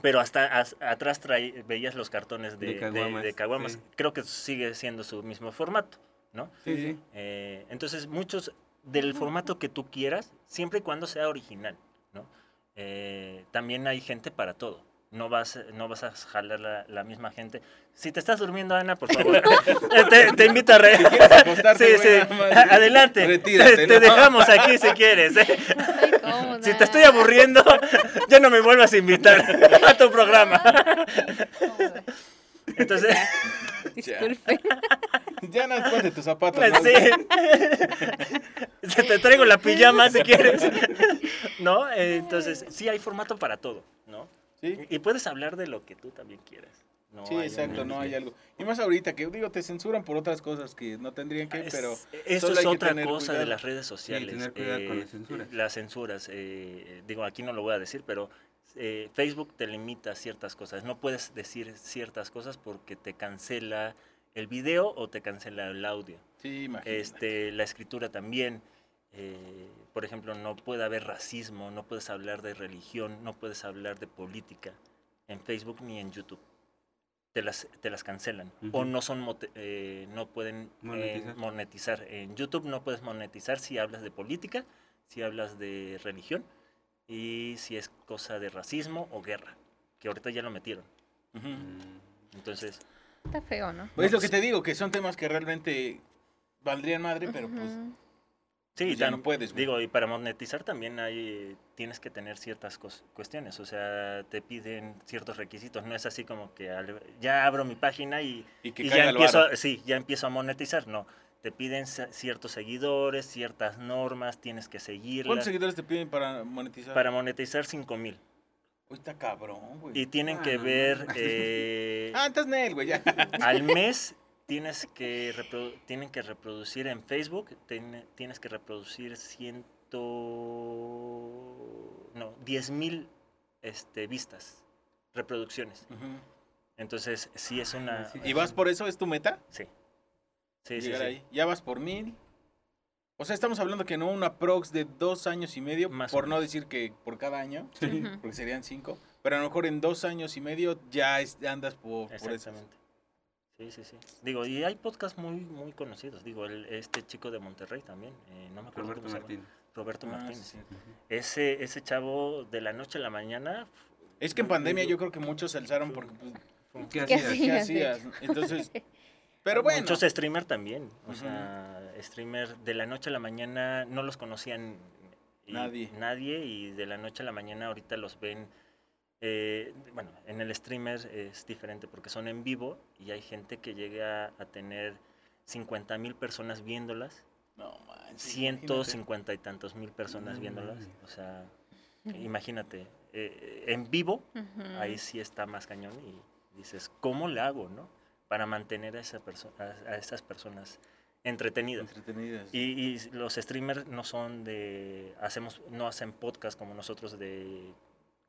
pero hasta as- atrás traí- veías los cartones de, De de- caguamas, de caguamas. sí. Creo que sigue siendo su mismo formato, ¿no? Sí, sí. Eh, entonces, muchos del formato que tú quieras, siempre y cuando sea original, ¿no? Eh, también hay gente para todo. No vas, no vas a jalar la, la misma gente. Si te estás durmiendo, Ana, por favor, te, te invito a re... acostarte, Sí, sí. Adelante. Retírate, te, te ¿no? dejamos aquí si quieres. ¿eh? Si te estoy aburriendo, ya no me vuelvas a invitar a tu programa. Entonces, Disculpe. Ya no ponte tus zapatos. ¿no? sí. Se te traigo la pijama si quieres. ¿No? Eh, Entonces, sí hay formato para todo. Sí, Y puedes hablar de lo que tú también quieras. No sí, exacto, no hay algo. Y más ahorita que digo, te censuran por otras cosas que no tendrían que, Es- pero solo es otra cosa de las redes sociales. tener cuidado con eh, las censuras. Las censuras, eh, digo, aquí no lo voy a decir, pero eh, Facebook te limita ciertas cosas. No puedes decir ciertas cosas porque te cancela el video o te cancela el audio. Sí, imagínate. Este, la escritura también. Eh, por ejemplo, no puede haber racismo, no puedes hablar de religión, no puedes hablar de política en Facebook ni en YouTube. Te las, te las cancelan. O no son mote- eh, no pueden eh, Monetizar. monetizar. En YouTube no puedes monetizar si hablas de política, si hablas de religión y si es cosa de racismo o guerra, que ahorita ya lo metieron. Mm, Entonces, Está feo, ¿no? Pues es lo que te digo, que son temas que realmente valdrían madre, pero pues. Sí, Pues ya tam- no puedes, güey. Digo, y para monetizar también hay, tienes que tener ciertas cuestiones, o sea, te piden ciertos requisitos, no es así como que al- ya abro mi página y, y que y caiga ya empiezo, a- sí, ya empiezo a monetizar, no, te piden ciertos seguidores, ciertas normas, tienes que ¿Cuántos seguirlas. seguidores te piden para monetizar? Para monetizar 5 mil. Uy, está cabrón, güey. Y tienen Ah, que ver, eh, Ah, entonces Nel, güey, ya. al mes tienes que tienen que reproducir en Facebook, ten- tienes que reproducir ciento, no, 10 mil este, vistas, reproducciones. Entonces, sí es una... Sí. ¿Y vas por eso? ¿Es tu meta? Sí. Sí, Llegar sí. ahí. ¿Ya vas por mil? O sea, estamos hablando que no una prox de dos años y medio, Más por no decir que por cada año, Sí. Porque serían cinco, pero a lo mejor en dos años y medio ya es- andas por, por eso. Exactamente. Sí, sí, sí. Digo, y hay podcasts muy, muy conocidos. Digo, el, este chico de Monterrey también, eh, no me acuerdo Roberto cómo se llama. Martín. Roberto Ah, Martínez. sí, sí. Ese, ese chavo de la noche a la mañana... Es que en pandemia yo creo que muchos se alzaron porque, pues, ¿Qué ¿Qué hacías? ¿qué hacías? Entonces, pero bueno. Muchos streamer también. O sea, streamer de la noche a la mañana no los conocían y- Nadie. Nadie y de la noche a la mañana ahorita los ven eh, bueno, en el streamer es diferente porque son en vivo y hay gente que llega a tener 50 mil personas viéndolas, No manches. 150 y tantos mil personas No viéndolas. O sea, imagínate, eh, en vivo ahí sí está más cañón y dices, ¿cómo le hago, no? Para mantener a, esa perso- a, a esas personas entretenidas. Entretenidas. Y, y los streamers no son de, hacemos, no hacen podcast como nosotros de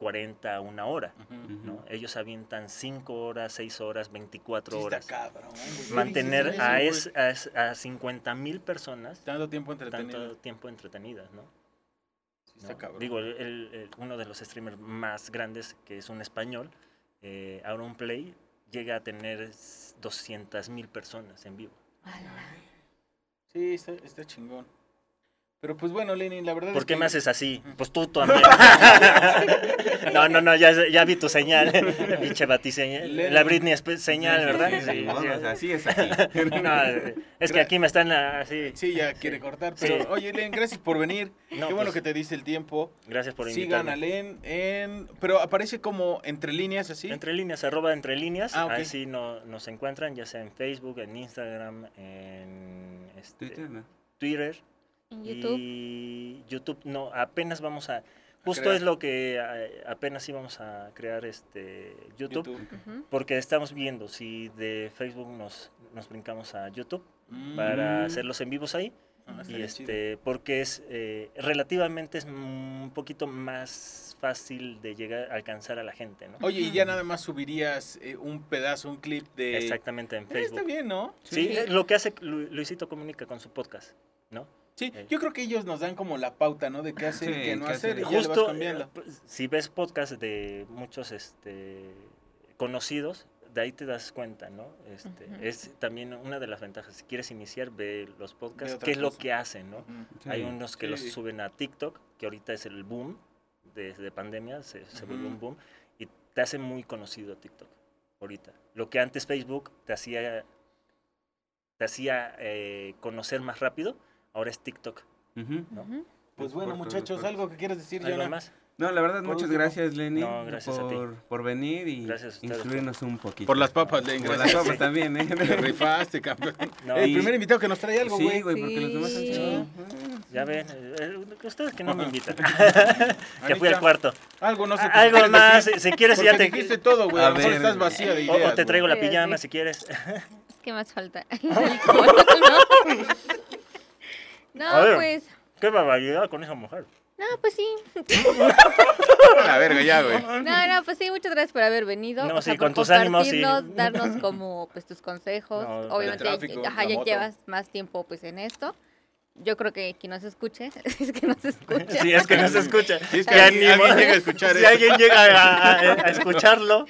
40 a una hora, Ujú. ¿no? Ellos avientan 5 horas, 6 horas, 24 Sí está horas. cabrón. Mantener Sí, a, es, a, es- a 50 mil personas Tanto tiempo entretenido. tanto tiempo entretenidas, ¿no? ¿no? cabrón. Digo, el- el- el- uno de los streamers más grandes, que es un español, eh, Auron Play, llega a tener 200 mil personas en vivo. Sí, está, está chingón. Pero pues bueno, Lenin, la verdad ¿Por es qué que... me haces así? Pues tú también. no, no, no, ya, ya vi tu señal. Pinche batiseñal. La Britney Spears señal, ¿verdad? Sí, Sí, vamos, sí. así es aquí. No, es que aquí me están así. Sí, ya quiere cortar, pero Sí. oye, Len, gracias por venir. No, Qué bueno pues, que te diste el tiempo. Gracias por Sigan invitarme. a Len en... Pero aparece como entre líneas así. Entre líneas, arroba entre líneas. Ah, ok. Ahí sí no, nos encuentran, ya sea en Facebook, en Instagram, en este, Twitter, ¿no? Twitter En YouTube. y YouTube. No, apenas vamos a. Justo crear. es lo que apenas íbamos a crear este YouTube, porque estamos viendo si de Facebook nos, nos brincamos a YouTube Mm. para hacer los en vivos ahí. Ah, Y chido. este, porque es eh, relativamente es un poquito más fácil de llegar a alcanzar a la gente, ¿no? Oye, y ya nada más subirías eh, un pedazo, un clip de... Exactamente en Eh, Está Facebook. bien, ¿no? Sí, Sí. eh, lo que hace Lu- Luisito Comunica con su podcast, ¿no? Sí, Eh. yo creo que ellos nos dan como la pauta, ¿no? De qué hacer y Sí, qué no qué hacer, y hacer. ya le vas Justo, cambiando. eh, pues, si ves podcast de muchos este, conocidos, de ahí te das cuenta, ¿no? Este. Es también una de las ventajas. Si quieres iniciar, ve los podcasts, qué es lo que hacen, ¿no? Sí. Hay unos que los suben a TikTok, que ahorita es el boom desde pandemia, se, se vuelve Ujú. un boom, y te hace muy conocido TikTok ahorita. Lo que antes Facebook te hacía, te hacía eh, conocer más rápido, ahora es TikTok. Ujú. ¿no? Ujú. Pues bueno, Corto, muchachos, corto. ¿algo que quieres decir, ¿Algo más? No, la verdad, Por muchas último. gracias, Lenny, No, gracias a ti. por, por venir y por- instruirnos un poquito. Por las papas, Len, Por las papas también, ¿eh? Te rifaste, campeón. No, el y- primer invitado que nos trae algo, güey. Sí, güey, porque los demás han Sí. sido... Ya ven, eh, ustedes que no me invitan. que fui al cuarto. Algo no sé. qué Algo más, si, si quieres ya te... dijiste todo, güey. A A lo mejor ver. estás vacía de O, ideas. o te traigo la pijama Sí. si quieres. Es que más falta ¿no? No, A ver. pues. Qué barbaridad con esa mujer. No, pues sí. La verga, ya, güey. No, no, pues sí, muchas gracias por haber venido. No, o sea, sí, por con tus ánimos, sí. darnos como pues tus consejos. No, Obviamente, tráfico, ya- ajá, ya moto. llevas más tiempo pues en esto. Yo creo que quien nos escuche, es que nos escucha. Sí, es que no se escucha. Sí, es que Ya alguien- ni mo- alguien llega a escuchar Si alguien llega a, a- a escucharlo,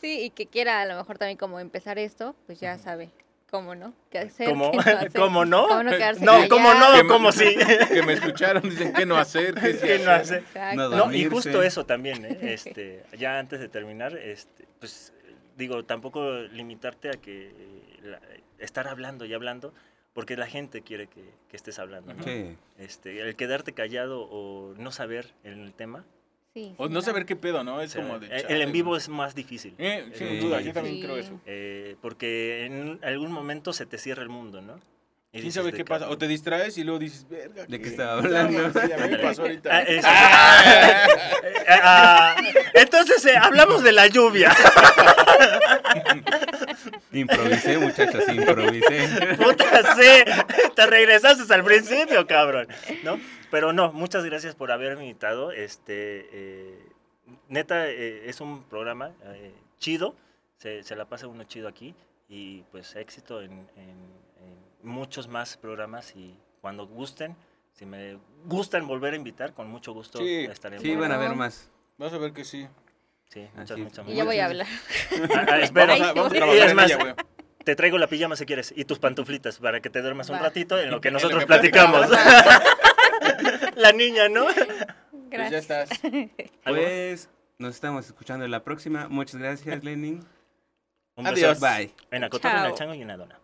Sí, y que quiera a lo mejor también como empezar esto, pues ya sabe cómo no, qué hacer, ¿Cómo? qué no hacer. ¿Cómo no? Cómo no quedarse no, ¿cómo no? ¿Cómo sí? Que me escucharon, dicen que no hacer, que sí ¿Qué no hace? Exacto. No, No, y dormirse. justo eso también, ¿eh? Este, ya antes de terminar, este, pues digo, tampoco limitarte a que eh, la- estar hablando y hablando, porque la gente quiere que, que estés hablando, ¿no? Sí. Este, el quedarte callado o no saber el tema, Sí, O sí, no claro. saber qué pedo, ¿no? Es o sea, como de. el- chale, el en vivo güey. es más difícil. Eh, sin Eh, duda, sí. yo también Sí. creo eso. Eh, porque en algún momento se te cierra el mundo, ¿no? Y ¿Quién sabe de qué pasa? O te distraes y luego dices, verga. ¿De qué ¿qué estaba hablando? Sí, a mí me pasó ahorita. Ah, eso. Eh, ah, entonces eh, hablamos de la lluvia. Improvisé, muchachos, improvisé. Puta, sí. Te regresaste al principio, cabrón. ¿No? Pero no, muchas gracias por haberme invitado. Este, eh, neta, eh, es un programa eh, chido. Se, se la pasa uno chido aquí. Y pues éxito en, en- en muchos más programas. Y cuando gusten, si me gustan volver a invitar, con mucho gusto Sí. estaré. Sí, van a ver más. Vas a ver que sí. Sí, Así muchas, muchas, Y muchas ya voy a hablar. Ah, ah, espero. Vamos a, trabajar Y es en más, ella, güey. Te traigo la pijama si quieres y tus pantuflitas para que te duermas un Va. ratito en lo que nosotros platicamos. la niña, ¿no? Pues ya Gracias. estás. Pues nos estamos escuchando en la próxima. Muchas gracias, Lenin. Un Adiós. beso Bye. en la cotorra, en el chango y en la dona.